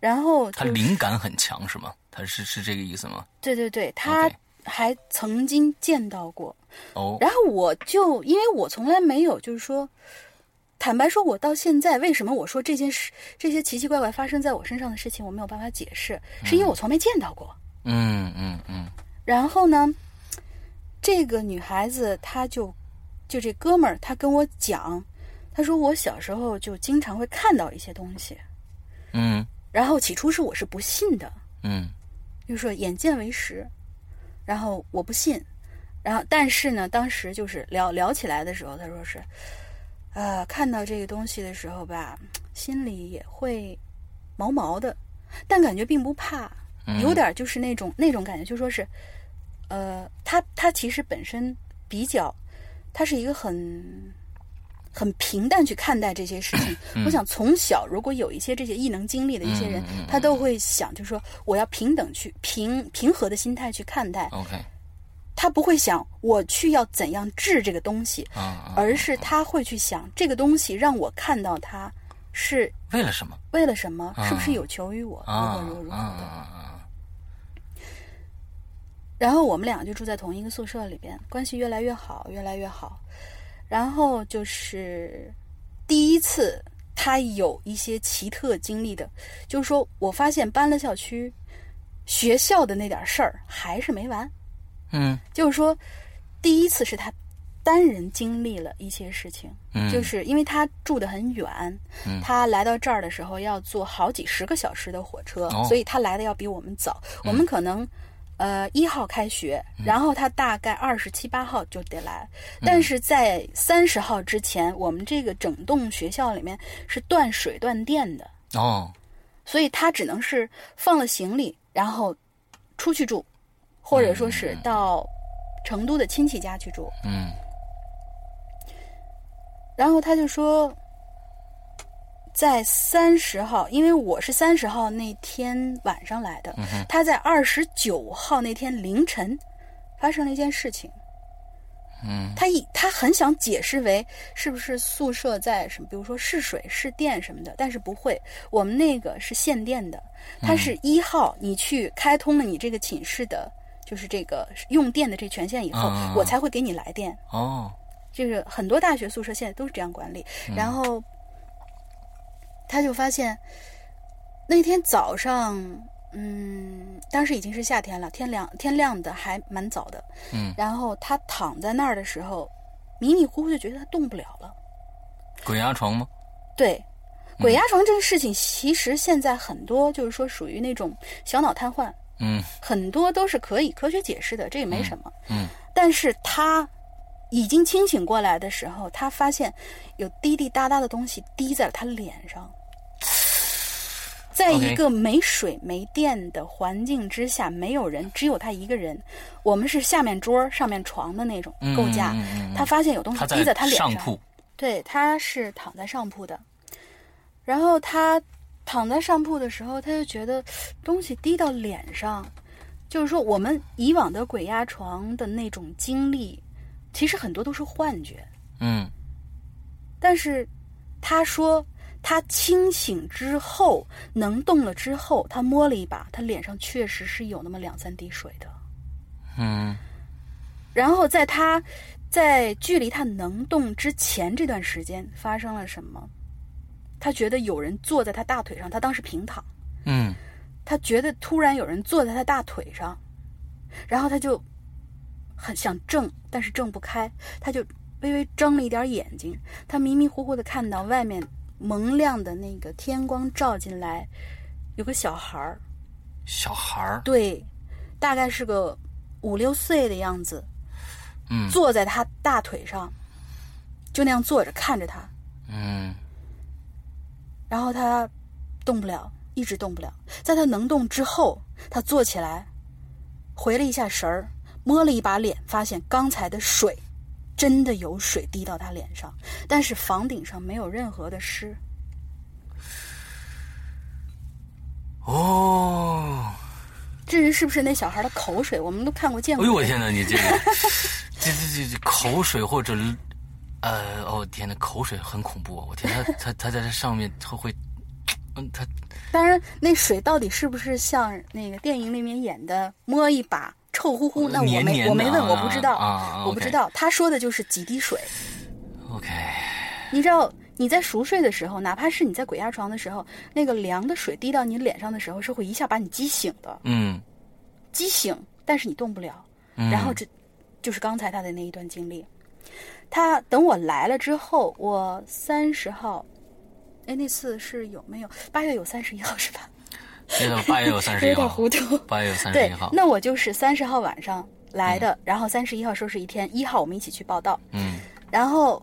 然后、他就是、灵感很强是吗？他是是这个意思吗？对对对，他还曾经见到过。哦，然后我就因为我从来没有就是说，坦白说，我到现在为什么我说这件事这些奇奇怪怪发生在我身上的事情，我没有办法解释，是因为我从没见到过。嗯嗯嗯。然后呢，这个女孩子她就就这哥们儿，他跟我讲，他说我小时候就经常会看到一些东西，嗯。然后起初是我是不信的，嗯。就说眼见为实，然后我不信，然后但是呢，当时就是聊聊起来的时候，他说是，呃，看到这个东西的时候吧，心里也会毛毛的，但感觉并不怕，有点就是那种那种感觉，就说是，呃，他他其实本身比较，他是一个很。很平淡去看待这些事情。我想从小如果有一些这些异能经历的一些人，他都会想，就是说我要平等去平平和的心态去看待，，OK，他不会想我去要怎样治这个东西，而是他会去想这个东西让我看到它是为了什么？为了什么，是不是有求于我，如啊何如何如何啊的。啊然后我们俩就住在同一个宿舍里边，关系越来越好，越来越好。然后就是第一次他有一些奇特经历的，就是说我发现搬了校区，学校的那点事儿还是没完。嗯。就是说，第一次是他单人经历了一些事情，嗯，就是因为他住得很远，嗯。他来到这儿的时候要坐好几十个小时的火车，哦。所以他来的要比我们早。我们可能。呃，一号开学，然后他大概二十七八号就得来，但是在三十号之前，我们这个整栋学校里面是断水断电的，哦，所以他只能是放了行李，然后出去住，或者说是到成都的亲戚家去住。嗯。然后他就说，在三十号，因为我是三十号那天晚上来的，他在二十九号那天凌晨发生了一件事情。嗯。他一他很想解释为是不是宿舍在什么，比如说是水是电什么的，但是不会，我们那个是限电的，它是一号，你去开通了你这个寝室的，就是这个用电的这权限以后，我才会给你来电。哦，就是很多大学宿舍现在都是这样管理。然后他就发现那天早上，嗯，当时已经是夏天了，天亮天亮的还蛮早的。嗯，然后他躺在那儿的时候，迷迷糊糊就觉得他动不了了。鬼压床吗？对，鬼压床这个事情，其实现在很多就是说属于那种小脑瘫痪，嗯很多都是可以科学解释的，这也没什么。嗯但是他已经清醒过来的时候，他发现有滴滴答答的东西滴在了他脸上。在一个没水没电的环境之下，没有人，只有他一个人。我们是下面桌上面床的那种嗯构架，他发现有东西滴在他脸上。上铺。对，他是躺在上铺的，然后他躺在上铺的时候，他就觉得 <sniffs> 东西滴到脸上，就是说我们以往的鬼压床的那种经历，其实很多都是幻觉，嗯但是他说他清醒之后能动了之后，他摸了一把，他脸上确实是有那么两三滴水的。嗯然后在他在距离他能动之前这段时间发生了什么？他觉得有人坐在他大腿上，他当时平躺，嗯他觉得突然有人坐在他大腿上，然后他就很想挣，但是挣不开，他就微微睁了一点眼睛，他迷迷糊糊的看到外面蒙亮的那个天光照进来，有个小孩儿，小孩儿。对，大概是个五六岁的样子，嗯坐在他大腿上，就那样坐着看着他，嗯然后他动不了，一直动不了。在他能动之后，他坐起来，回了一下神儿，摸了一把脸，发现刚才的水真的有水滴到他脸上，但是房顶上没有任何的湿。哦，至于是不是那小孩的口水，我们都看过见过。哎呦我天哪，你这个这这这这口水或者呃哦天呐，口水很恐怖啊！我天，他他他在这上面他会，嗯他当然，那水到底是不是像那个电影里面演的摸一把臭乎乎？那我没我没问，啊我不知道，我不知道。他说的就是几滴水。OK 你知道你在熟睡的时候，哪怕是你在鬼压床的时候，那个凉的水滴到你脸上的时候，是会一下把你激醒的，嗯激醒，但是你动不了。嗯，然后这就是刚才他的那一段经历。他等我来了之后，我三十号，哎，那次是有没有八月有三十一号是吧？现在八月有三十一号 <laughs> 有点号，糊涂。八月有三十一对号，，那我就是三十号晚上来的，然后三十一号收拾一天，一号我们一起去报道。嗯然后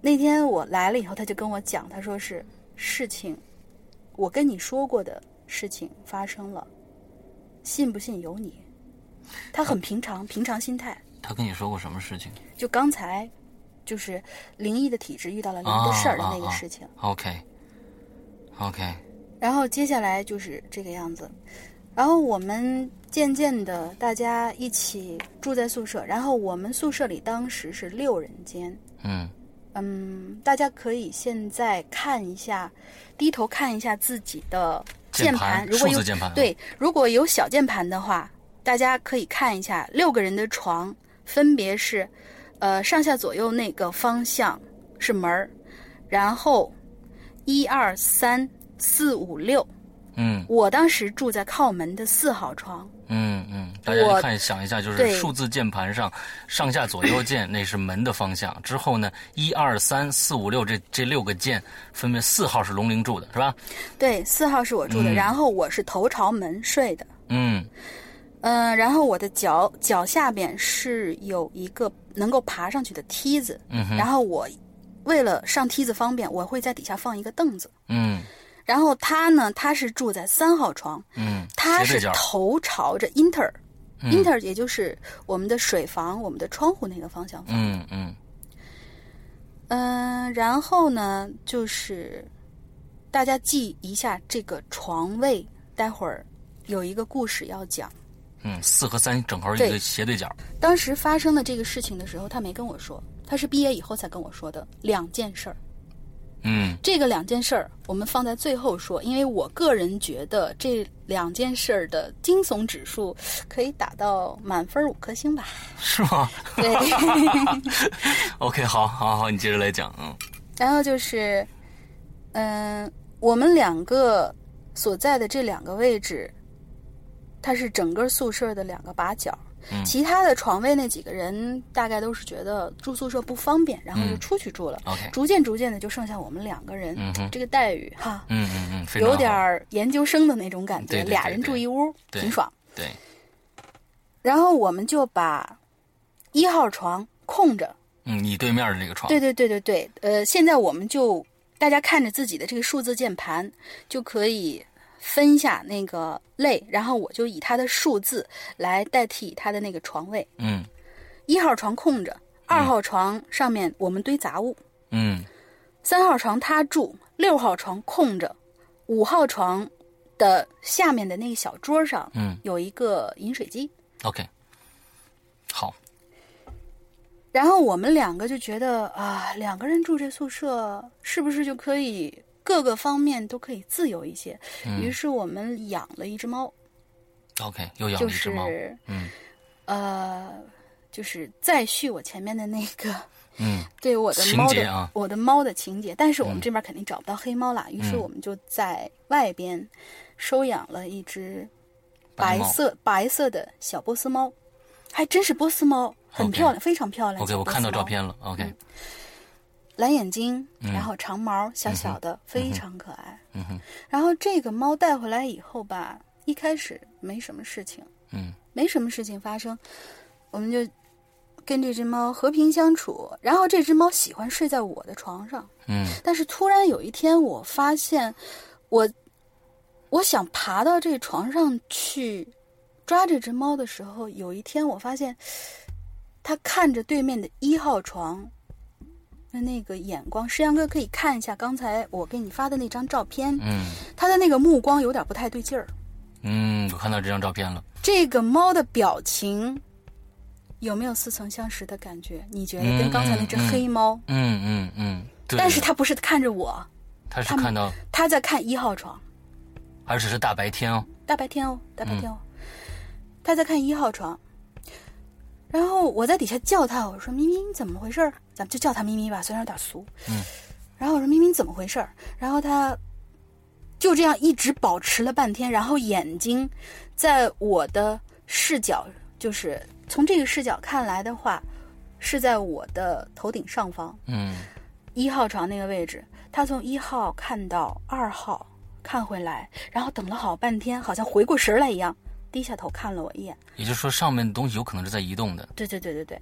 那天我来了以后，他就跟我讲，他说是事情，我跟你说过的事情发生了，信不信由你。他很平常，平常心态。他跟你说过什么事情？就刚才，就是灵异的体质遇到了灵异的事儿的那个事情。OK OK 然后接下来就是这个样子，然后我们渐渐的大家一起住在宿舍，然后我们宿舍里当时是六人间，嗯。嗯，大家可以现在看一下，低头看一下自己的键键盘如果有对，如果有小键盘的话，大家可以看一下六个人的床分别是，呃，上下左右那个方向是门儿，然后一二三四五六，嗯我当时住在靠门的四号床，嗯嗯，大家我看想一下，就是数字键盘上上下左右键，那是门的方向。之后呢，一二三四五六这这六个键，分别四号是龙鳞住的，是吧？对，四号是我住的，嗯然后我是头朝门睡的。嗯嗯，然后我的脚脚下边是有一个能够爬上去的梯子，嗯然后我为了上梯子方便，我会在底下放一个凳子，嗯然后他呢，他是住在三号床，嗯，他是头朝着 inter。嗯 inter 也就是我们的水房、我们的窗户那个方向放。嗯嗯嗯、然后呢，就是大家记一下这个床位，待会儿有一个故事要讲。嗯，四和三正好一个斜对角。当时发生的这个事情的时候，他没跟我说，他是毕业以后才跟我说的两件事儿。嗯这个两件事儿我们放在最后说，因为我个人觉得这两件事儿的惊悚指数可以打到满分五颗星吧。是吗对？<laughs> OK，好，好，好，你接着来讲。嗯然后就是，嗯、我们两个所在的这两个位置，它是整个宿舍的两个把角。嗯。其他的床位那几个人大概都是觉得住宿舍不方便，然后就嗯。出去住了。逐渐逐渐的就剩下我们两个人，嗯这个待遇哈，嗯嗯嗯，有点研究生的那种感觉，对对对俩人住一屋，挺爽。对，然后我们就把一号床空着，嗯，你对面的那个床，对对对对对，呃，现在我们就大家看着自己的这个数字键盘，就可以分一下那个类，然后我就以它的数字来代替它的那个床位。嗯。一号床空着，二号床上面我们堆杂物，嗯。三号床他住，六号床空着，五号床的下面的那个小桌上嗯。有一个饮水机。，OK，好，然后我们两个就觉得啊，两个人住这宿舍是不是就可以各个方面都可以自由一些？于是我们养了一只猫，OK，又养就了一只猫。是嗯呃，就是再续我前面的那个嗯 <laughs> 对我的猫的、节啊我的猫的情节。但是我们嗯这边肯定找不到黑猫啦，于是嗯我们就在外边收养了一只白色白色的小波斯猫，还真是波斯猫，很漂亮，非常漂亮。，OK，我看到照片了。OK，蓝眼睛，嗯。然后长毛，小小的，非常可爱。嗯哼，然后这个猫带回来以后吧，一开始没什么事情，嗯。没什么事情发生，我们就跟这只猫和平相处。然后这只猫喜欢睡在我的床上，嗯。但是突然有一天，我发现我我想爬到这床上去抓这只猫的时候，有一天我发现它看着对面的一号床。的那个眼光，石阳哥可以看一下刚才我给你发的那张照片，嗯他的那个目光有点不太对劲儿。嗯，我看到这张照片了。这个猫的表情有没有似曾相识的感觉？你觉得跟刚才那只黑猫？嗯嗯嗯，对。但是它不是看着我，他是看到，它在看一号床。而且是大白天哦。大白天哦，大白天嗯哦，他在看一号床，然后我在底下叫他，我说咪咪你怎么回事儿？咱们就叫他咪咪吧，虽然有点俗。嗯。然后我说咪咪你怎么回事儿？然后他就这样一直保持了半天，然后眼睛在我的视角，就是从这个视角看来的话，是在我的头顶上方。嗯一号床那个位置，他从一号看到二号，看回来，然后等了好半天，好像回过神来一样，低下头看了我一眼。也就是说，上面的东西有可能是在移动的。对对对对对。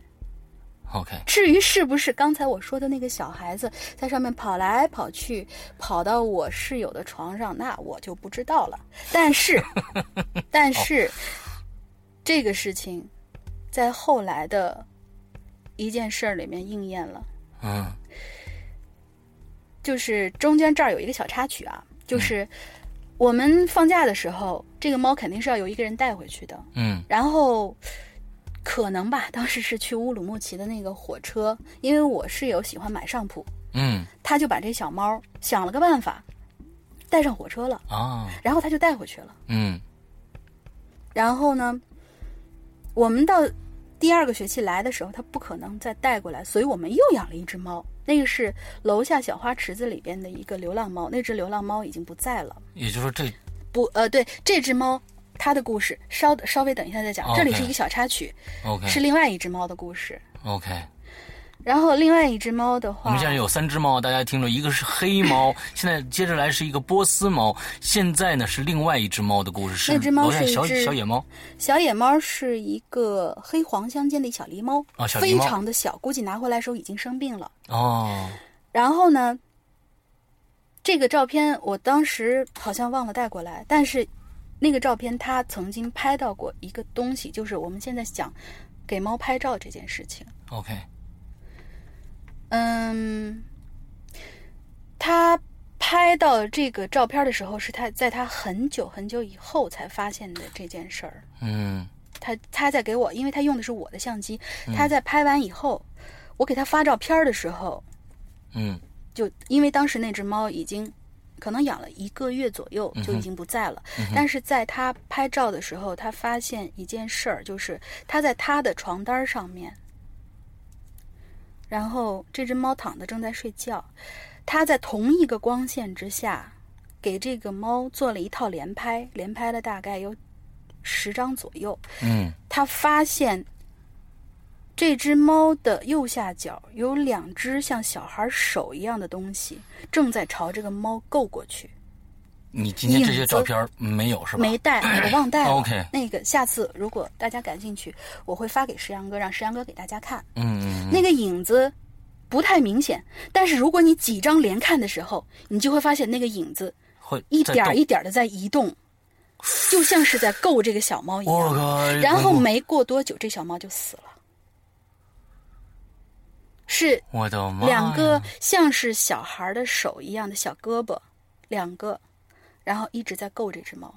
OK，至于是不是刚才我说的那个小孩子在上面跑来跑去，跑到我室友的床上，那我就不知道了。但是，<laughs> 但是，这个事情在后来的一件事儿里面应验了。嗯就是中间这儿有一个小插曲啊，就是我们放假的时候，这个猫肯定是要有一个人带回去的。嗯然后可能吧，当时是去乌鲁木齐的那个火车，因为我室友喜欢买上铺，嗯他就把这小猫想了个办法，带上火车了，啊然后他就带回去了。嗯然后呢，我们到第二个学期来的时候，他不可能再带过来，所以我们又养了一只猫。那个是楼下小花池子里边的一个流浪猫，那只流浪猫已经不在了。也就是说这不，呃，对，这只猫它的故事稍稍微等一下再讲这里是一个小插曲，OK 是另外一只猫的故事。OK。然后另外一只猫的话我们，现在有三只猫，大家听着，一个是黑猫，<laughs> 现在接着来是一个波斯猫，现在呢是另外一只猫的故事，是那只猫是一只小野猫。小野猫是一个黑黄相间的一小狸猫，非常的小，估计拿回来时候已经生病了。哦，然后呢，这个照片我当时好像忘了带过来，但是那个照片他曾经拍到过一个东西，就是我们现在讲给猫拍照这件事情。OK，嗯，他拍到这个照片的时候，是他在他很久很久以后才发现的这件事儿。嗯。他他在给我，因为他用的是我的相机，他在拍完以后，我给他发照片的时候，嗯。就因为当时那只猫已经可能养了一个月左右，就已经不在了。但是在他拍照的时候，他发现一件事儿，就是他在他的床单上面，然后这只猫躺着正在睡觉，它在同一个光线之下，给这个猫做了一套连拍，连拍了大概有十张左右。嗯他发现这只猫的右下角有两只像小孩手一样的东西，正在朝这个猫够过去。你今天这些照片没有是吧？没带，我忘带了。OK 那个下次如果大家感兴趣，我会发给石阳哥，让石阳哥给大家看。嗯嗯那个影子不太明显，但是如果你几张连看的时候，你就会发现那个影子会一点儿一点的在移动，就像是在够这个小猫一样。然后没过多久，这小猫就死了。是我的妈呀！两个像是小孩的手一样的小胳膊，两个，然后一直在够这只猫。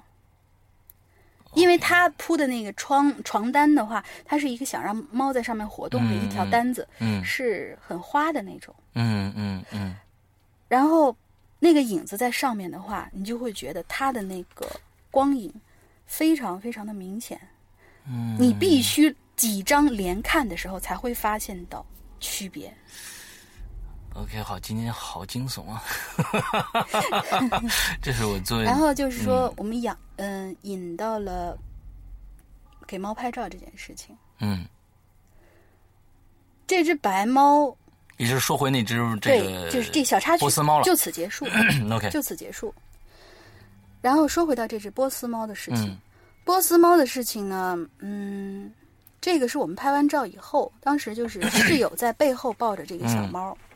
因为它铺的那个床床单的话，它是一个想让猫在上面活动的一条单子，嗯是很花的那种。嗯嗯嗯然后那个影子在上面的话，你就会觉得它的那个光影非常非常的明显。嗯，你必须几张连看的时候才会发现到区别。OK，好，今天好惊悚啊！<laughs> 这是我作为然后就是说，我们养嗯、引到了给猫拍照这件事情。嗯，这只白猫，也就是说回那只这对，个就是这小插曲波斯猫了。就此结束，<clears throat> OK，就此结束。然后说回到这只波斯猫的事情，嗯波斯猫的事情呢，嗯，这个是我们拍完照以后，当时就是室友在背后抱着这个小猫，嗯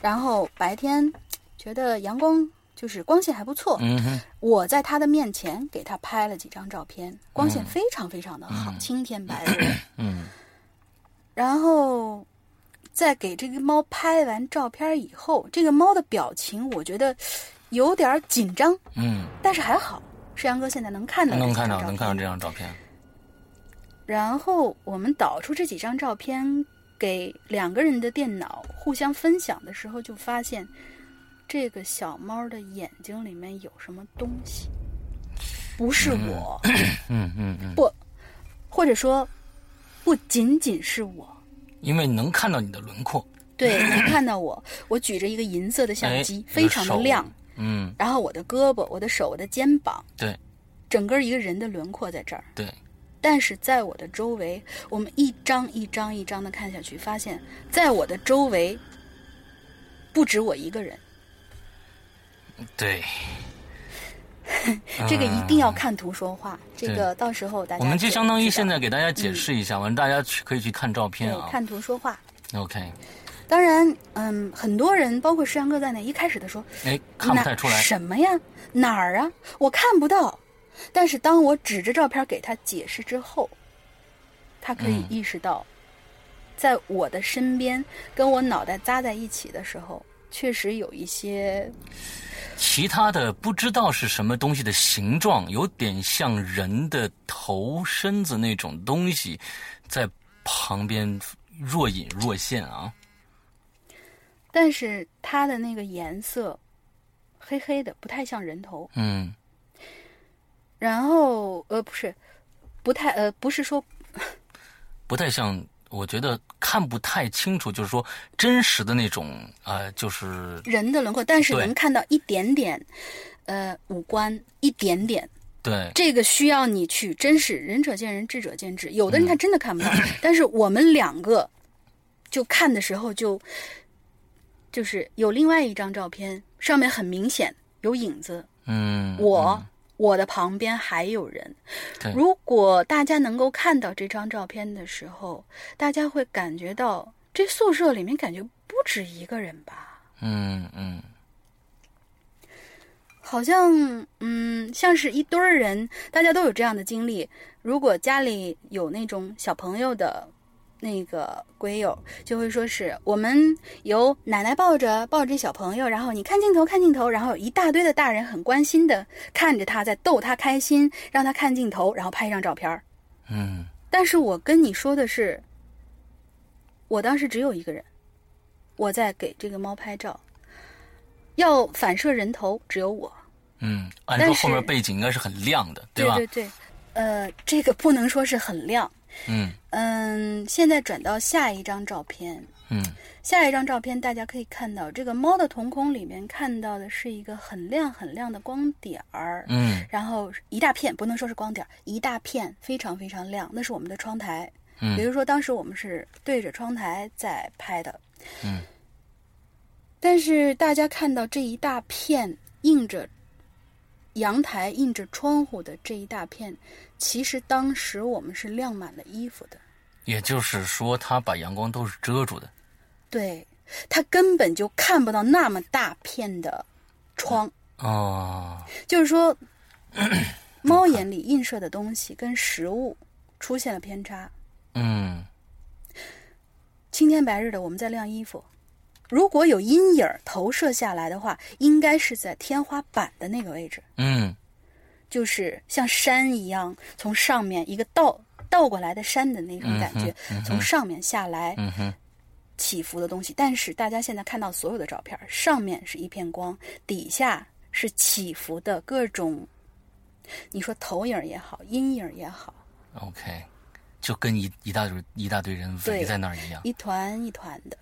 然后白天觉得阳光就是光线还不错，嗯哼我在他的面前给他拍了几张照片，光线非常非常的好，青天白 <clears throat> 日。嗯。然后在给这个猫拍完照片以后，这个猫的表情我觉得有点紧张，嗯，但是还好，世阳哥现在能看到能看到能看到这张照片。然后我们导出这几张照片给两个人的电脑互相分享的时候，就发现这个小猫的眼睛里面有什么东西，不是我，嗯嗯嗯，不，或者说不仅仅是我。因为能看到你的轮廓。对，能看到我，我举着一个银色的相哎机，非常的亮。。嗯，然后我的胳膊、我的手、我的肩膀，对整个一个人的轮廓在这儿。对，但是在我的周围，我们一张一张一张的看下去，发现在我的周围不止我一个人。对，<laughs> 这个一定要看图说话。这个到时候大家嗯我们就就相当于现在给大家解释一下，完了大家去可以去看照片啊。对看图说话。OK，当然，嗯，很多人包括石阳哥在内，一开始的说哎，看不太出来。什么呀？哪儿啊？我看不到。但是当我指着照片给他解释之后，他可以嗯意识到，在我的身边跟我脑袋扎在一起的时候，确实有一些其他的不知道是什么东西的形状，有点像人的头身子那种东西，在旁边若隐若现啊。但是它的那个颜色黑黑的，不太像人头。嗯然后呃，不是，不太呃，不是说 <laughs> 不太像，我觉得看不太清楚，就是说真实的那种，呃，就是人的轮廓，但是能看到一点点，呃，五官一点点。对，这个需要你去，真是仁者见仁，智者见智。有的人嗯他真的看不到，但是我们两个就看的时候就就是有另外一张照片，上面很明显有影子，嗯，我、我的旁边还有人。如果大家能够看到这张照片的时候，大家会感觉到这宿舍里面感觉不止一个人吧。嗯嗯好像嗯，像是一堆人，大家都有这样的经历。如果家里有那种小朋友的那个鬼友，就会说是我们由奶奶抱着抱着小朋友，然后你看镜头看镜头，然后有一大堆的大人很关心的看着他，在逗他开心，让他看镜头，然后拍一张照片儿。嗯但是我跟你说的是，我当时只有一个人，我在给这个猫拍照，要反射人头只有我。嗯，按但是说后面背景应该是很亮的，对吧？对对对，呃，这个不能说是很亮。嗯。嗯，现在转到下一张照片，嗯。下一张照片大家可以看到，这个猫的瞳孔里面看到的是一个很亮很亮的光点儿。嗯。然后一大片，不能说是光点儿，一大片非常非常亮，那是我们的窗台。嗯。比嗯如说，当时我们是对着窗台在拍的，嗯。但是大家看到这一大片映着阳台、映着窗户的这一大片，其实当时我们是晾满了衣服的。也就是说，它把阳光都是遮住的。对，他根本就看不到那么大片的窗，哦，就是说，猫眼里映射的东西跟实物出现了偏差。嗯青天白日的，我们在晾衣服，如果有阴影投射下来的话，应该是在天花板的那个位置，嗯就是像山一样，从上面一个倒倒过来的山的那种感觉，从上面下来嗯哼起伏的东西。但是大家现在看到所有的照片，上面是一片光，底下是起伏的各种，你说投影也好，阴影也好，，OK，就跟一一大堆一大堆人围在那儿一样。一团一团的。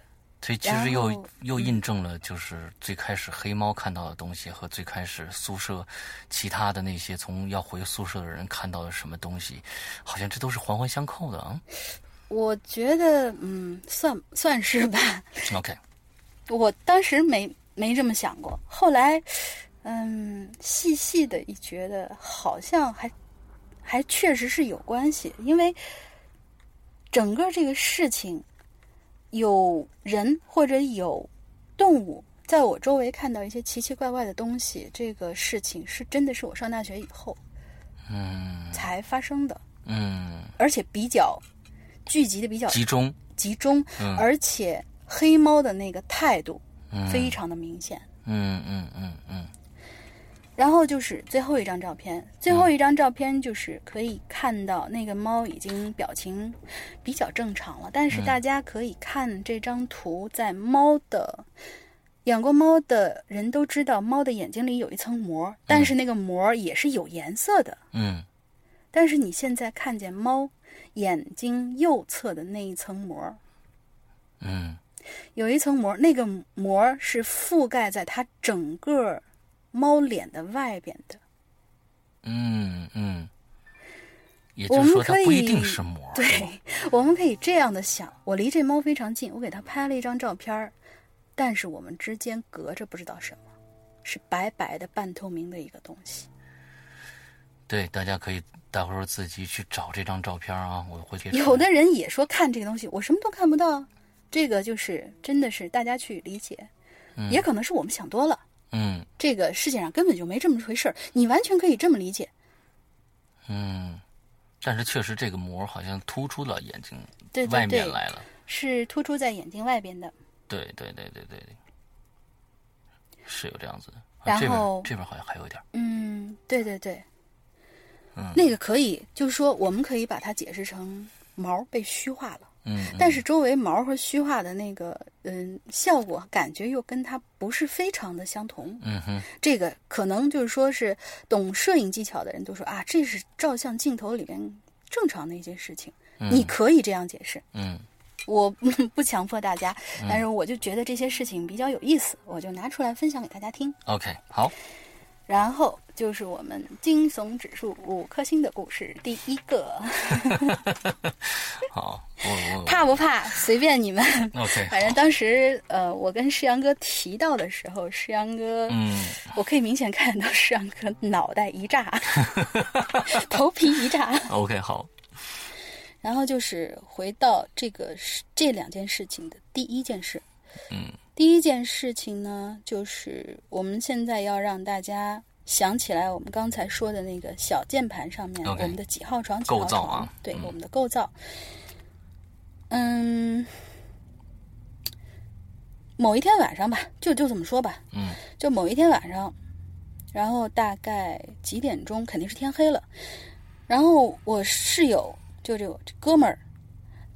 所以其实又又印证了，就是最开始黑猫看到的东西和最开始宿舍其他的那些从要回宿舍的人看到的什么东西，好像这都是环环相扣的啊。我觉得，嗯，算算是吧。OK，我当时没没这么想过，后来，嗯，细细的一觉得好像还还确实是有关系，因为整个这个事情，有人或者有动物在我周围看到一些奇奇怪怪的东西，这个事情是真的是我上大学以后嗯。才发生的，嗯，而且比较聚集的比较集中，集中，嗯。而且黑猫的那个态度嗯。非常的明显。嗯嗯嗯嗯然后就是最后一张照片，最后一张照片就是可以看到那个猫已经表情比较正常了，但是大家可以看这张图，在猫的养过猫的人都知道，猫的眼睛里有一层膜，但是那个膜也是有颜色的。嗯。但是你现在看见猫眼睛右侧的那一层膜，嗯。有一层膜，那个膜是覆盖在它整个猫脸的外边的。嗯嗯，也我们就是说它可以不一定是膜，对，我们可以这样的想：我离这猫非常近，我给它拍了一张照片儿，但是我们之间隔着不知道什么，是白白的半透明的一个东西。对，大家可以待会儿自己去找这张照片啊，我会贴。有的人也说看这个东西，我什么都看不到。这个就是真的是大家去理解，也可能是我们想多了。嗯这个世界上根本就没这么回事儿，你完全可以这么理解。嗯，但是确实这个膜好像突出了眼睛外对对对面来了。是突出在眼睛外边的。对对对对对对，是有这样子的。然后这边好像还有一点。嗯，对对对，嗯那个可以，就是说我们可以把它解释成毛被虚化了。嗯，但是周围毛和虚化的那个嗯效果，感觉又跟它不是非常的相同。嗯哼，这个可能就是说是懂摄影技巧的人都说啊，这是照相镜头里面正常的一件事情，你可以这样解释。嗯我 <laughs> 不强迫大家，但是我就觉得这些事情比较有意思，我就拿出来分享给大家听。，OK，好，然后就是我们惊悚指数五颗星的故事，第一个，<laughs> 好，我我怕不怕随便你们。OK，反正当时呃，我跟世阳哥提到的时候，世阳哥，嗯我可以明显看到世阳哥脑袋一炸，<laughs> 头皮一炸。，OK，好，然后就是回到这个事这两件事情的第一件事。嗯第一件事情呢，就是我们现在要让大家想起来我们刚才说的那个小键盘上面我们的几号床、几号床，啊对、嗯我们的构造。嗯，某一天晚上吧，就就这么说吧，嗯就某一天晚上，然后大概几点钟，肯定是天黑了。然后我室友就这个哥们儿，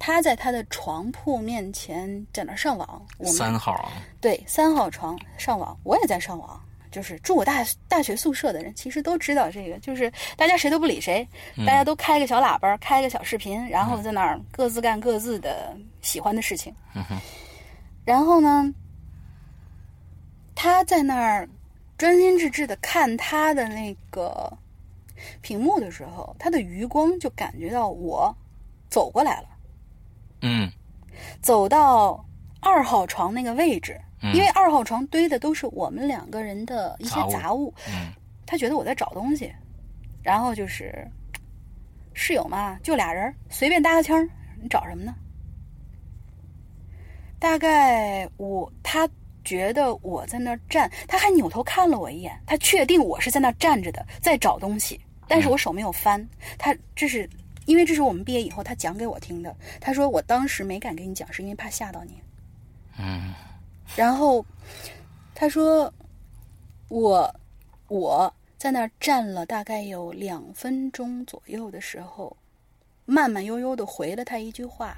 他在他的床铺面前在那儿上网。我们三号啊，对三号床上网，我也在上网。就是住我大大学宿舍的人，其实都知道这个，就是大家谁都不理谁，大家都开个小喇叭，开个小视频，然后在那儿各自干各自的喜欢的事情。嗯然后呢，他在那儿专心致志的看他的那个屏幕的时候，他的余光就感觉到我走过来了，嗯走到二号床那个位置，嗯因为二号床堆的都是我们两个人的一些杂物他觉得我在找东西，然后就是室友嘛，就俩人随便搭个腔儿，你找什么呢？大概我他觉得我在那儿站，他还扭头看了我一眼，他确定我是在那儿站着的，在找东西，但是我手没有翻。他这是因为这是我们毕业以后他讲给我听的，他说我当时没敢跟你讲，是因为怕吓到你。嗯 <laughs> 然后他说我我在那儿站了大概有两分钟左右的时候，慢慢悠悠的回了他一句话，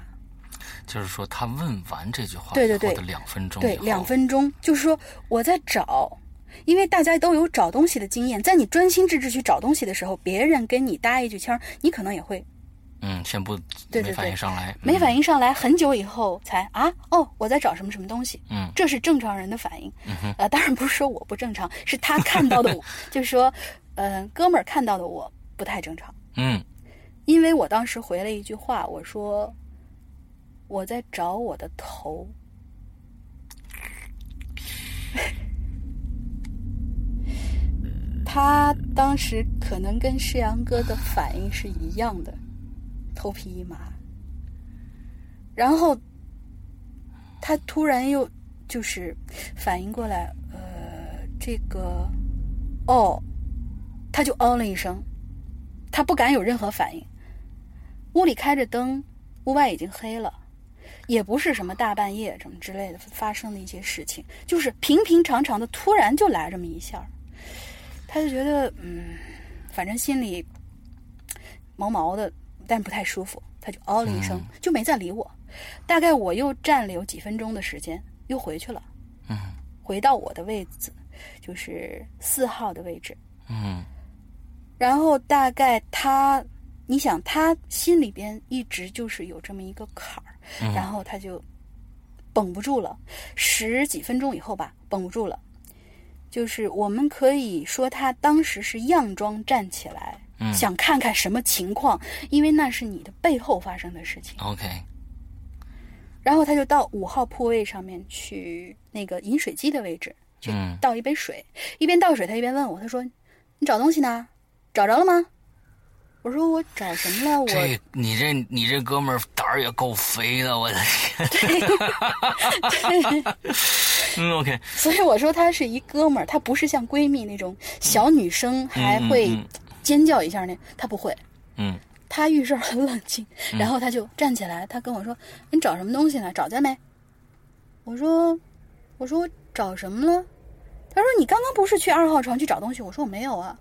就是说他问完这句话对对对以后的两分钟对两分钟，就是说我在找。因为大家都有找东西的经验，在你专心致志去找东西的时候，别人跟你搭一句腔，你可能也会嗯，先不没反应上来，没嗯。反应上来，很久以后才啊哦，我在找什么什么东西。嗯。这是正常人的反应。嗯呃，当然不是说我不正常，是他看到的我，<laughs> 就是说，呃，哥们儿看到的我不太正常，嗯。因为我当时回了一句话，我说我在找我的头。<laughs> 他当时可能跟世阳哥的反应是一样的，头皮一麻。然后他突然又就是反应过来，呃，这个，哦，他就哦了一声，他不敢有任何反应。屋里开着灯，屋外已经黑了，也不是什么大半夜什么之类的发生的一些事情，就是平平常常的，突然就来这么一下他就觉得嗯，反正心里毛毛的，但不太舒服，他就哦了一声，就没再理我。大概我又站了有几分钟的时间，又回去了，嗯回到我的位置，就是四号的位置。嗯然后大概他，你想他心里边一直就是有这么一个坎儿，嗯然后他就绷不住了，十几分钟以后吧，绷不住了。就是我们可以说他当时是佯装站起来，嗯想看看什么情况，因为那是你的背后发生的事情。，OK，然后他就到五号铺位上面去那个饮水机的位置去嗯倒一杯水，一边倒水他一边问我，他说：“你找东西呢？找着了吗？”我说：“我找什么了？我这你这你这哥们儿胆儿也够肥的，我的天。<laughs> 嗯，OK，所以我说他是一哥们儿，他不是像闺蜜那种小女生还会尖叫一下呢，他不会。嗯他遇事儿很冷静，然后他就站起来，他跟我说：“你找什么东西呢？找见没？”我说：“我说我找什么了？”他说：“你刚刚不是去二号床去找东西？”我说：“我没有啊。”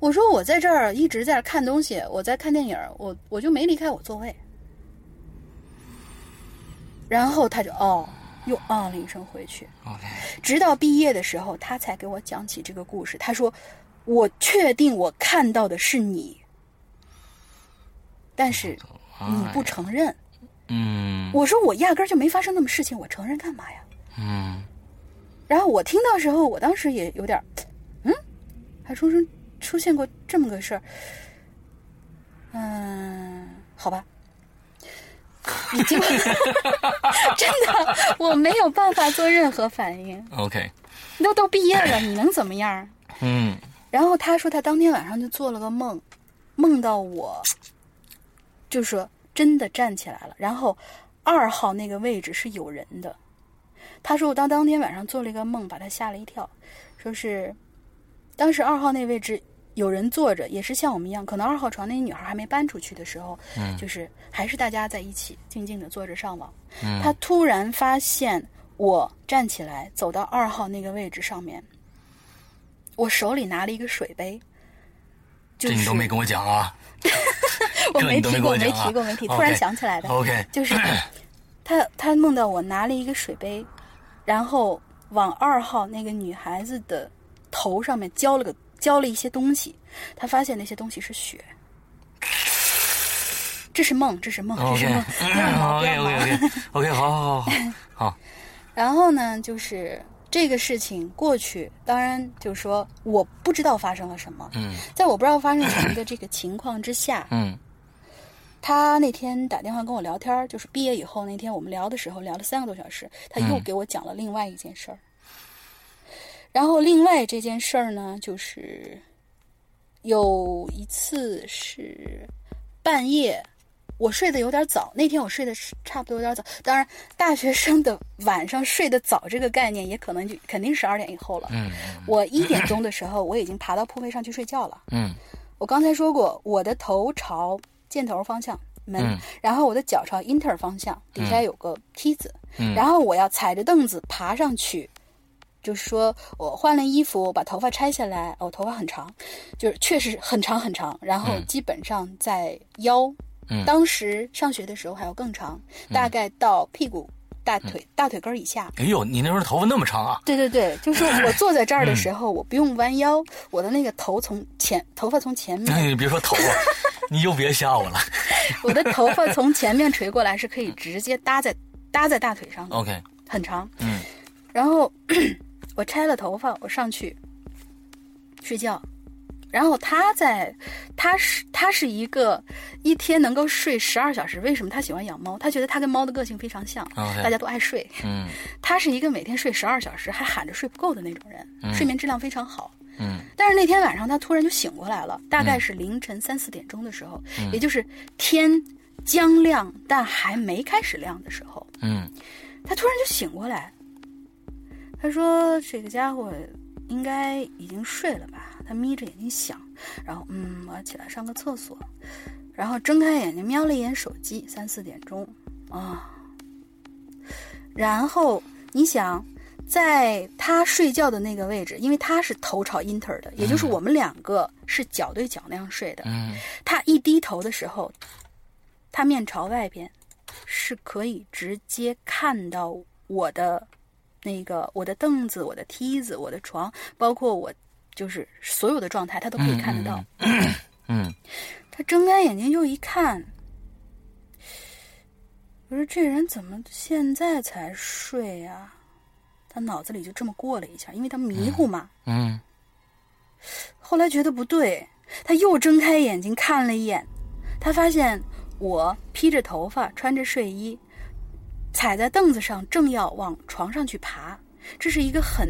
我说：“我在这儿一直在这儿看东西，我在看电影，我我就没离开我座位。”然后他就哦，又啊了一声回去。直到毕业的时候，他才给我讲起这个故事。他说：“我确定我看到的是你，但是你不承认。嗯我说：“我压根儿就没发生那么事情，我承认干嘛呀嗯？”然后我听到时候，我当时也有点，嗯，还出生出现过这么个事儿。嗯，好吧。已经 <laughs> 真的，我没有办法做任何反应。，OK，都都毕业了，你能怎么样？嗯然后他说他当天晚上就做了个梦，梦到我，就说真的站起来了，然后二号那个位置是有人的。他说我当当天晚上做了一个梦，把他吓了一跳，说是当时二号那位置有人坐着，也是像我们一样，可能二号床那女孩还没搬出去的时候，嗯就是还是大家在一起静静的坐着上网。嗯他突然发现我站起来走到二号那个位置上面，我手里拿了一个水杯，就是这你都没跟我讲啊？<laughs> 我没提过，没提过，没提，突然想起来的。OK，就是他他梦到我拿了一个水杯，然后往二号那个女孩子的头上面浇了个浇了一些东西，他发现那些东西是血。这是梦，这是梦，这是梦，OK <laughs> OK。OK OK，好好好好，<laughs> 然后呢，就是这个事情过去，当然就是说我不知道发生了什么，嗯在我不知道发生什么的这个情况之下，嗯 <clears throat> 他那天打电话跟我聊天儿，就是毕业以后那天我们聊的时候聊了三个多小时，他又嗯给我讲了另外一件事儿。然后另外这件事儿呢，就是有一次是半夜，我睡得有点早，那天我睡得差不多有点早。当然，大学生的晚上睡得早这个概念，也可能就肯定十二点以后了。嗯我一点 <laughs> 钟的时候，我已经爬到铺位上去睡觉了。嗯我刚才说过，我的头朝箭头方向门，嗯然后我的脚朝 inter 方向，底下有个梯子，嗯然后我要踩着凳子爬上去。就是说我换了衣服，把头发拆下来，哦，头发很长，就是确实很长很长，然后嗯基本上在腰，嗯当时上学的时候还要更长，大概到屁股、大腿、大腿根儿以下。哎呦，你那时候头发那么长啊？对对对，就是我坐在这儿的嗯时候，我不用弯腰，我的那个头从前，头发从前面哎，你别说头发，<laughs> 你又别吓我了。我的头发从前面垂过来是可以直接搭在搭在大腿上的，OK，很长。嗯然后 <coughs> 我拆了头发，我上去睡觉。然后他在，他是他是一个一天能够睡十二小时。为什么他喜欢养猫？他觉得他跟猫的个性非常像大家都爱睡。嗯 <laughs> 他是一个每天睡十二小时还喊着睡不够的那种人，睡眠质量非常好。嗯但是那天晚上他突然就醒过来了，大概是凌晨三四点钟的时候，嗯也就是天将亮但还没开始亮的时候，嗯他突然就醒过来。他说：“这个家伙应该已经睡了吧？”他眯着眼睛想，然后嗯，我要起来上个厕所，然后睁开眼睛瞄了一眼手机，三四点钟啊。然后你想，在他睡觉的那个位置，因为他是头朝 inter 的，也就是我们两个是脚对脚那样睡的。嗯他一低头的时候，他面朝外边，是可以直接看到我的那个我的凳子、我的梯子、我的床，包括我就是所有的状态，他都可以看得到。嗯 <clears throat> 他睁开眼睛又一看，我说这人怎么现在才睡呀、他脑子里就这么过了一下，因为他迷糊嘛。嗯后来觉得不对，他又睁开眼睛看了一眼，他发现我披着头发，穿着睡衣，踩在凳子上，正要往床上去爬。这是一个很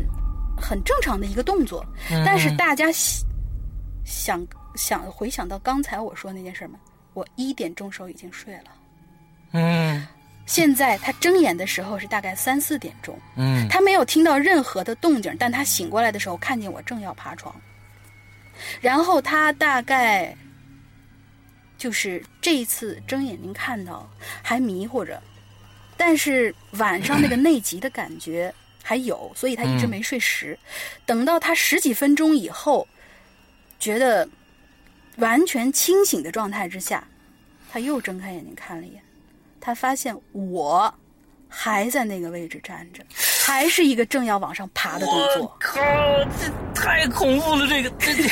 很正常的一个动作，但是大家想想想回想到刚才我说那件事吗？我一点钟时候已经睡了，嗯现在他睁眼的时候是大概三四点钟，嗯他没有听到任何的动静，但他醒过来的时候看见我正要爬床，然后他大概就是这一次睁眼睛看到还迷糊着，但是晚上那个内急的感觉还有，所以他一直没睡实。等到他十几分钟以后，觉得完全清醒的状态之下，他又睁开眼睛看了一眼，他发现我还在那个位置站着，还是一个正要往上爬的动作。靠，这太恐怖了！这个这这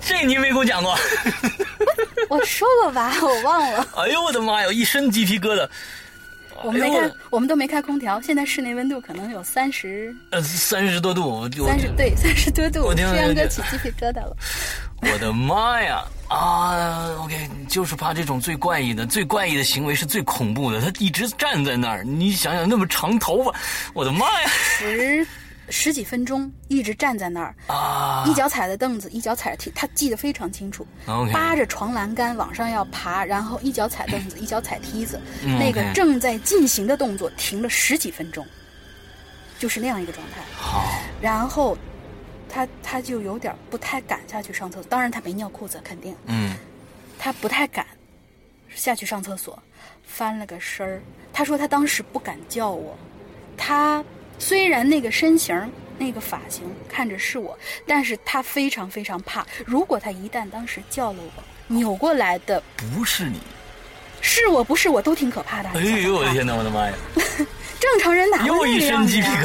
这你没给我讲过。<laughs> 我说过吧，我忘了，哎呦我的妈呀，一身鸡皮疙瘩。我们没开哎，我们都没开空调，现在室内温度可能有三十呃，三十多度，三十对三十多度，我听石阳哥这起鸡皮疙瘩了。<laughs> 我的妈呀！啊，OK，就是怕这种最怪异的、最怪异的行为是最恐怖的。他一直站在那儿，你想想那么长头发，我的妈呀！十十几分钟一直站在那儿，啊一脚踩着凳子，一脚踩着梯，他记得非常清楚。扒着床栏杆往上要爬，然后一脚踩凳子，<laughs> 一脚踩梯子，嗯那个正在进行的动作停了十几分钟，就是那样一个状态。好，然后他他就有点不太敢下去上厕所。当然他没尿裤子，肯定嗯他不太敢下去上厕所，翻了个身儿。他说他当时不敢叫我，他虽然那个身形、那个发型看着是我，但是他非常非常怕，如果他一旦当时叫了我，扭过来的不是你。是我不是我都挺可怕的。哎呦我的天哪，我的妈呀！<laughs> 正常人哪会那个样身鸡皮子呀？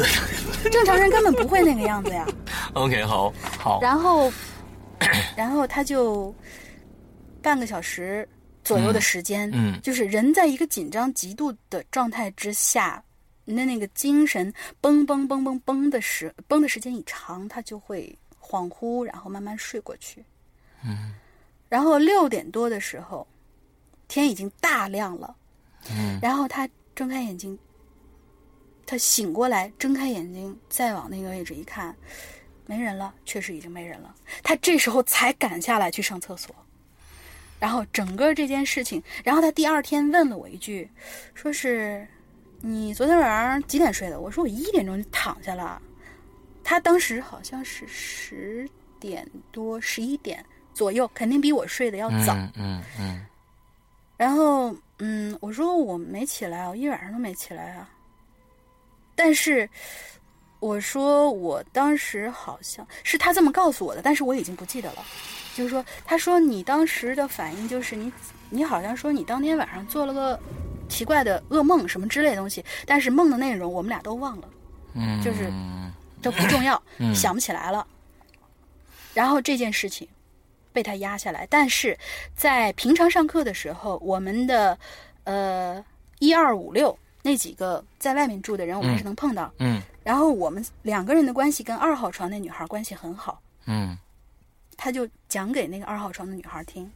疙瘩。正常人根本不会那个样子呀。<laughs> OK，好，好。然后，然后他就半个小时左右的时间，嗯嗯就是人在一个紧张极度的状态之下，你的那个精神嘣嘣嘣嘣嘣的时崩的时间一长，他就会恍惚，然后慢慢睡过去。嗯然后六点多的时候，天已经大亮了，嗯然后他睁开眼睛，他醒过来，睁开眼睛，再往那个位置一看，没人了，确实已经没人了。他这时候才赶下来去上厕所，然后整个这件事情，然后他第二天问了我一句，说是你昨天晚上几点睡的？我说我一点钟就躺下了。他当时好像是十点多、十一点左右，肯定比我睡得要早。嗯嗯嗯然后，嗯，我说我没起来，我一晚上都没起来啊。但是，我说我当时好像是他这么告诉我的，但是我已经不记得了。就是说，他说你当时的反应就是你，你好像说你当天晚上做了个奇怪的噩梦什么之类的东西，但是梦的内容我们俩都忘了，嗯，就是都不重要，<coughs> 嗯想不起来了。然后这件事情被他压下来，但是在平常上课的时候，我们的呃一二五六那几个在外面住的人，我们还是能碰到。嗯然后我们两个人的关系跟二号床那女孩关系很好，嗯他就讲给那个二号床的女孩听。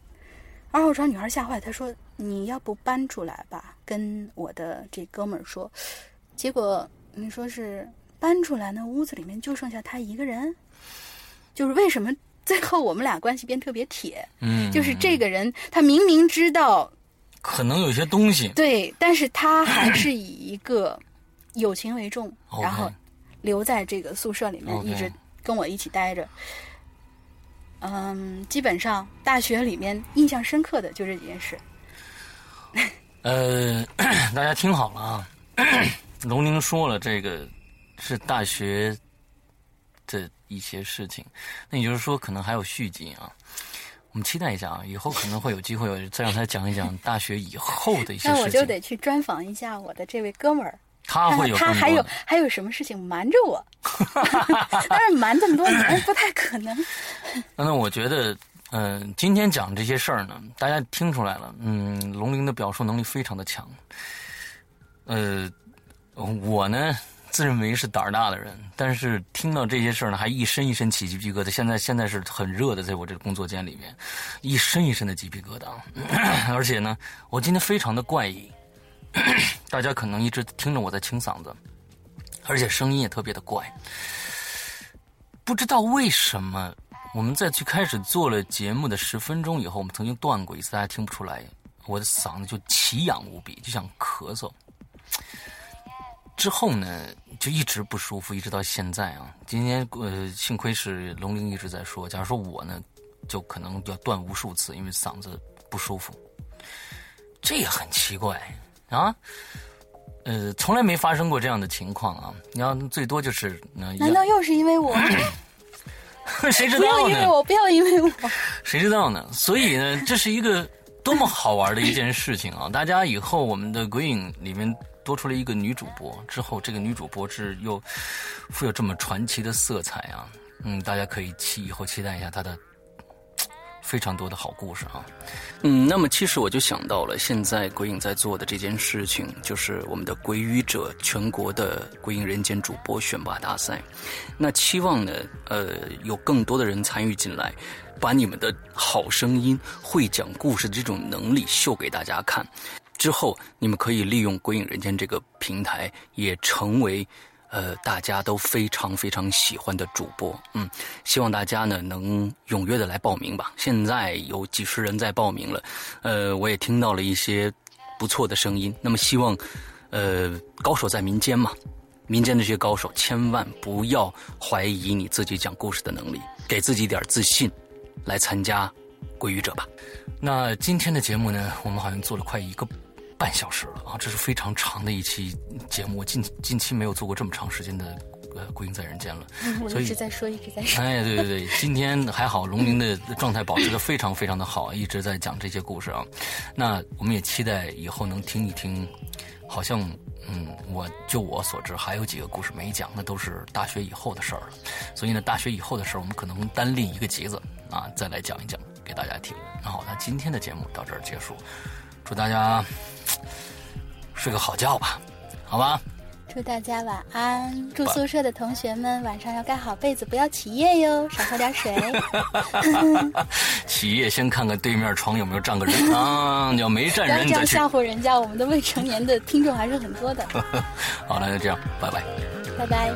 二号床女孩吓坏，她说：“你要不搬出来吧？”跟我的这哥们儿说。结果你说是搬出来，那屋子里面就剩下他一个人。就是为什么最后我们俩关系变特别铁？嗯，就是这个人，他明明知道可能有些东西。对，但是他还是以一个友情为重，然后留在这个宿舍里面一直跟我一起待着。嗯，基本上大学里面印象深刻的就这几件事。<laughs> 呃，<coughs> 大家听好了啊，<clears throat> 龙宁说了，这个是大学的一些事情，那也就是说，可能还有续集啊。我们期待一下啊，以后可能会有机会再让他讲一讲大学以后的一些 <laughs> 那事情。那我就得去专访一下我的这位哥们儿，他会有他还有还有什么事情瞒着我。<laughs> 当然瞒这么多年不太可能。那我觉得，嗯、今天讲这些事儿呢，大家听出来了，嗯，龙鳞的表述能力非常的强。呃，我呢自认为是胆儿大的人，但是听到这些事儿呢，还一身一身起鸡皮疙瘩。现在现在是很热的，在我这个工作间里面，一身一身的鸡皮疙瘩。<coughs> 而且呢，我今天非常的怪异，<coughs> 大家可能一直听着我在清嗓子，而且声音也特别的怪。不知道为什么，我们在最开始做了节目的十分钟以后，我们曾经断过一次，大家听不出来，我的嗓子就奇痒无比，就想咳嗽。之后呢，就一直不舒服，一直到现在啊。今天呃，幸亏是龙玲一直在说，假如说我呢，就可能要断无数次，因为嗓子不舒服。这也很奇怪啊。呃，从来没发生过这样的情况啊！你要最多就是、难道又是因为我？<laughs> <laughs> 谁知道呢不要？因为我，不要因为我。谁知道呢？所以呢，这是一个多么好玩的一件事情啊！大家以后我们的鬼影里面多出了一个女主播，之后这个女主播是又富有这么传奇的色彩啊！嗯，大家可以期以后期待一下她的非常多的好故事啊。嗯，那么其实我就想到了，现在鬼影在做的这件事情，就是我们的鬼语者全国的鬼影人间主播选拔大赛。那期望呢，呃，有更多的人参与进来，把你们的好声音、会讲故事的这种能力秀给大家看。之后，你们可以利用鬼影人间这个平台，也成为呃大家都非常非常喜欢的主播。嗯，希望大家呢能踊跃的来报名吧。现在有几十人在报名了，呃，我也听到了一些不错的声音。那么希望，呃，高手在民间嘛，民间的这些高手，千万不要怀疑你自己讲故事的能力，给自己点自信，来参加归语者吧。那今天的节目呢，我们好像做了快一个半小时了啊，这是非常长的一期节目，我近近期没有做过这么长时间的呃《归隐在人间》了。我所以一直在说，一直在说。哎，对对对，今天还好，龙鳞的状态保持的非常非常的好，一直在讲这些故事啊。那我们也期待以后能听一听，好像嗯，我就我所知还有几个故事没讲，那都是大学以后的事儿了。所以呢，大学以后的事儿，我们可能单立一个集子啊，再来讲一讲给大家听。那好，那今天的节目到这儿结束，祝大家睡个好觉吧，好吧？祝大家晚安！住宿舍的同学们晚上要盖好被子，不要起夜哟，少喝点水。<laughs> 起夜先看看对面床有没有站个人啊，要没站不要这样。吓唬人家，我们的未成年的听众还是很多的。<laughs> 好，那就这样，拜拜。拜拜。